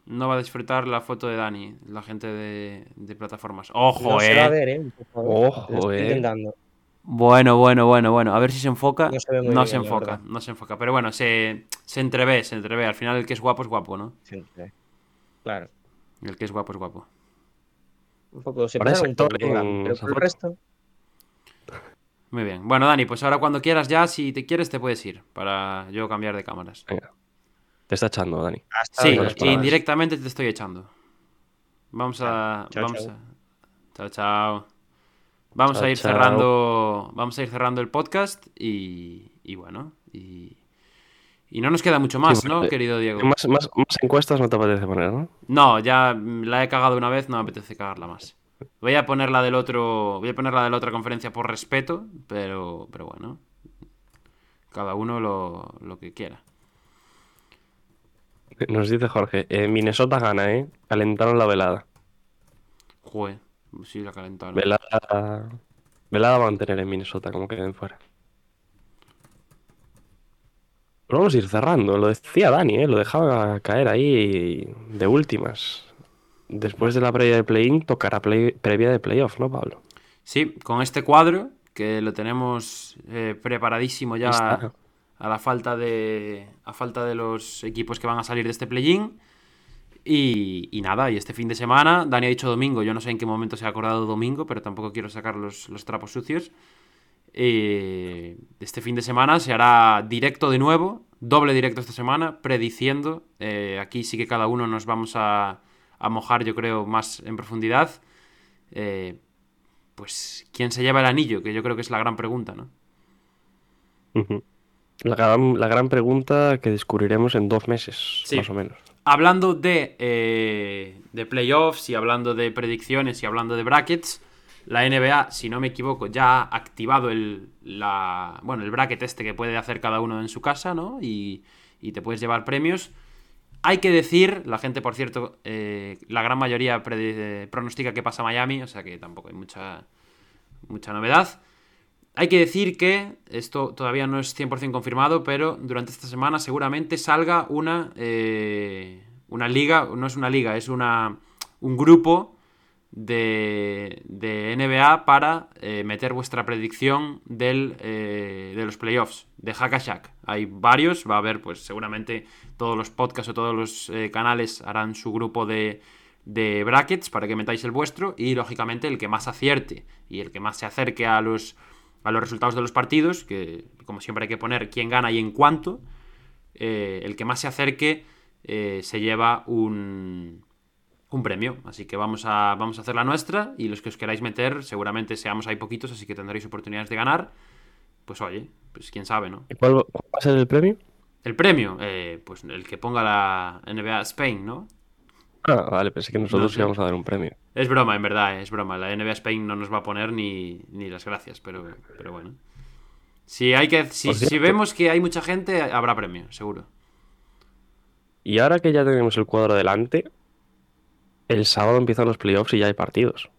no va a disfrutar la foto de Dani, la gente de, de plataformas. Ojo, No eh. se va a ver, eh. eh. Ojo, eh. intentando. Bueno, bueno, bueno, bueno. A ver si se enfoca. No se no bien, enfoca, verdad. no se enfoca. Pero bueno, se, se entrevé, se entrevé. Al final el que es guapo es guapo, ¿no? Siempre. Claro. El que es guapo es guapo. Un poco se Parece pasaron un Gam, pero por el resto. Muy bien. Bueno, Dani, pues ahora cuando quieras ya, si te quieres, te puedes ir. Para yo cambiar de cámaras. Venga. Te está echando, Dani. Hasta Sí, indirectamente te estoy echando. Vamos a. Chao, vamos chao. a. Chao, chao. Vamos Chao, a ir chao. cerrando. Vamos a ir cerrando el podcast y. Y bueno. Y. Y no nos queda mucho más, Sí, ¿no, querido Diego? Más, más, más encuestas no te apetece poner, ¿no? No, ya mm, la he cagado una vez, no me apetece cagarla más. Voy a poner la del otro. Voy a poner la de la otra conferencia por respeto, pero. Pero bueno. Cada uno lo, lo que quiera. Nos dice Jorge, eh, Minnesota gana, ¿eh? Calentaron la velada. Jue. Sí, la calentaron. Velada, velada van a tener en Minnesota, como queden fuera. Pero vamos a ir cerrando, lo decía Dani, ¿eh? Lo dejaba caer ahí de últimas. Después de la previa de play-in, tocará play- previa de playoff, ¿no, Pablo? Sí, con este cuadro, que lo tenemos eh, preparadísimo ya a la falta de. a falta de los equipos que van a salir de este play-in. Y, y nada, y este fin de semana, Dani ha dicho domingo, yo no sé en qué momento se ha acordado domingo, pero tampoco quiero sacar los, los trapos sucios. Eh, este fin de semana se hará directo de nuevo, doble directo esta semana, prediciendo. Eh, aquí sí que cada uno nos vamos a, a mojar, yo creo, más en profundidad. Eh, pues, ¿quién se lleva el anillo? Que yo creo que es la gran pregunta, ¿no? La gran, la gran pregunta que descubriremos en dos meses, Sí. más o menos. Hablando de, eh, de playoffs y hablando de predicciones y hablando de brackets, la NBA, si no me equivoco, ya ha activado el, la, bueno, el bracket este que puede hacer cada uno en su casa, ¿no? Y, y te puedes llevar premios. Hay que decir, la gente, por cierto, eh, la gran mayoría predi- pronostica que pasa Miami, o sea que tampoco hay mucha, mucha novedad. Hay que decir que esto todavía no es 100% confirmado, pero durante esta semana seguramente salga una, eh, una liga, no es una liga, es una, un grupo de, de NBA para eh, meter vuestra predicción del, eh, de los playoffs de Hackashack. Hay varios, va a haber, pues seguramente todos los podcasts o todos los eh, canales harán su grupo de, de brackets para que metáis el vuestro y lógicamente el que más acierte y el que más se acerque a los, a los resultados de los partidos, que como siempre hay que poner quién gana y en cuánto, el que más se acerque se lleva un, un premio. Así que vamos a, vamos a hacer la nuestra y los que os queráis meter, seguramente seamos ahí poquitos, así que tendréis oportunidades de ganar. Pues oye, pues quién sabe, ¿no? ¿Y cuál, va a ser el premio? El premio, eh, pues el que ponga la NBA Spain, ¿no? Ah, vale, pensé que nosotros no sé. íbamos a dar un premio. Es broma, en verdad, es broma. La NBA Spain no nos va a poner ni, ni las gracias, pero, pero bueno. Si, hay que, si, si vemos que hay mucha gente, habrá premio, seguro. Y ahora que ya tenemos el cuadro delante, el sábado empiezan los playoffs y ya hay partidos.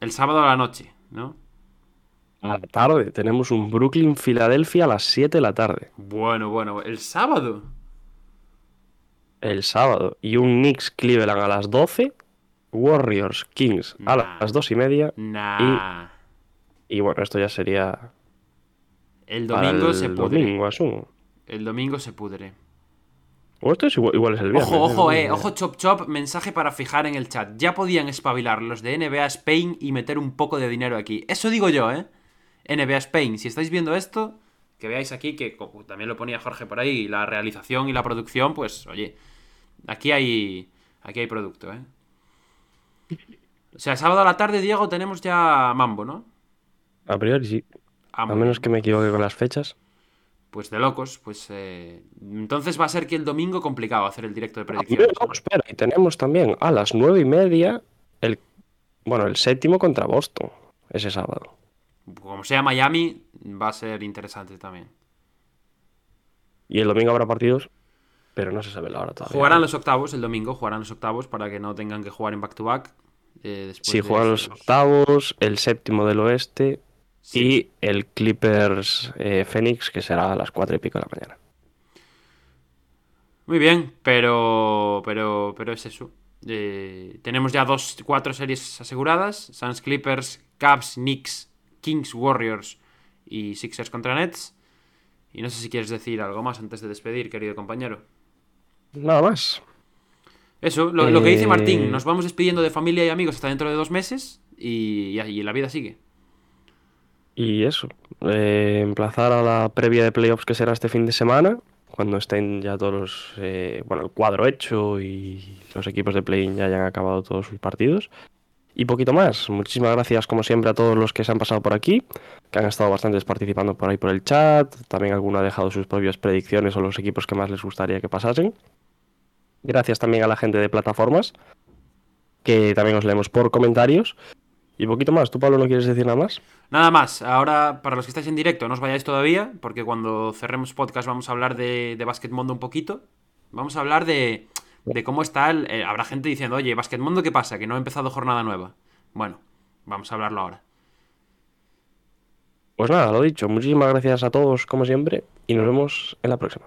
El sábado a la noche, ¿no? A la tarde. Tenemos un Brooklyn-Filadelfia a las 7 de la tarde. Bueno, bueno. ¿El sábado? El sábado. Y un Knicks-Cleveland a las 12. Warriors-Kings a las 2 y media. Nah. Y, bueno, esto ya sería... El domingo se pudre. Domingo, asumo. El domingo se pudre. O esto es igual, es el viernes. Ojo, ojo, eh, ojo, chop chop, mensaje para fijar en el chat. Ya podían espabilar los de NBA Spain y meter un poco de dinero aquí. Eso digo yo, eh. NBA Spain, si estáis viendo esto, que veáis aquí que también lo ponía Jorge por ahí, la realización y la producción, pues oye, aquí hay aquí hay producto, ¿eh? O sea, sábado a la tarde, Diego, tenemos ya Mambo, ¿no? A priori sí. A menos que me equivoque con las fechas pues de locos, pues eh, entonces va a ser que el domingo complicado hacer el directo de predicciones. No, espera, y tenemos también a las nueve y media el, bueno, el séptimo contra Boston ese sábado. Como sea Miami, va a ser interesante también. Y el domingo habrá partidos, pero no se sabe la hora todavía. Jugarán los octavos el domingo, jugarán los octavos para que no tengan que jugar en back-to-back. Eh, sí, juegan los octavos, el séptimo del oeste, y el Clippers eh, Phoenix, que será a las 4 y pico de la mañana. Muy bien, pero, pero, pero es eso. Eh, tenemos ya dos, cuatro series aseguradas: Suns Clippers, Cavs, Knicks, Kings, Warriors y Sixers contra Nets. Y no sé si quieres decir algo más antes de despedir, querido compañero. Nada más. Eso, lo, que dice Martín, eh, nos vamos despidiendo de familia y amigos hasta dentro de dos meses y, y la vida sigue. Y eso, eh, emplazar a la previa de playoffs que será este fin de semana, cuando estén ya todos eh, bueno, el cuadro hecho y los equipos de play-in ya hayan acabado todos sus partidos. Y poquito más. Muchísimas gracias, como siempre, a todos los que se han pasado por aquí, que han estado bastantes participando por ahí por el chat. También alguno ha dejado sus propias predicciones o los equipos que más les gustaría que pasasen. Gracias también a la gente de plataformas, que también os leemos por comentarios. Y poquito más. ¿Tú, Pablo, no quieres decir nada más? Nada más. Ahora, para los que estáis en directo, no os vayáis todavía, porque cuando cerremos podcast vamos a hablar de, de Basket Mundo un poquito. Vamos a hablar de, de cómo está el... Eh, habrá gente diciendo, oye, Basket Mundo, ¿qué pasa? Que no ha empezado jornada nueva. Bueno, vamos a hablarlo ahora. Pues nada, lo dicho. Muchísimas gracias a todos, como siempre, y nos vemos en la próxima.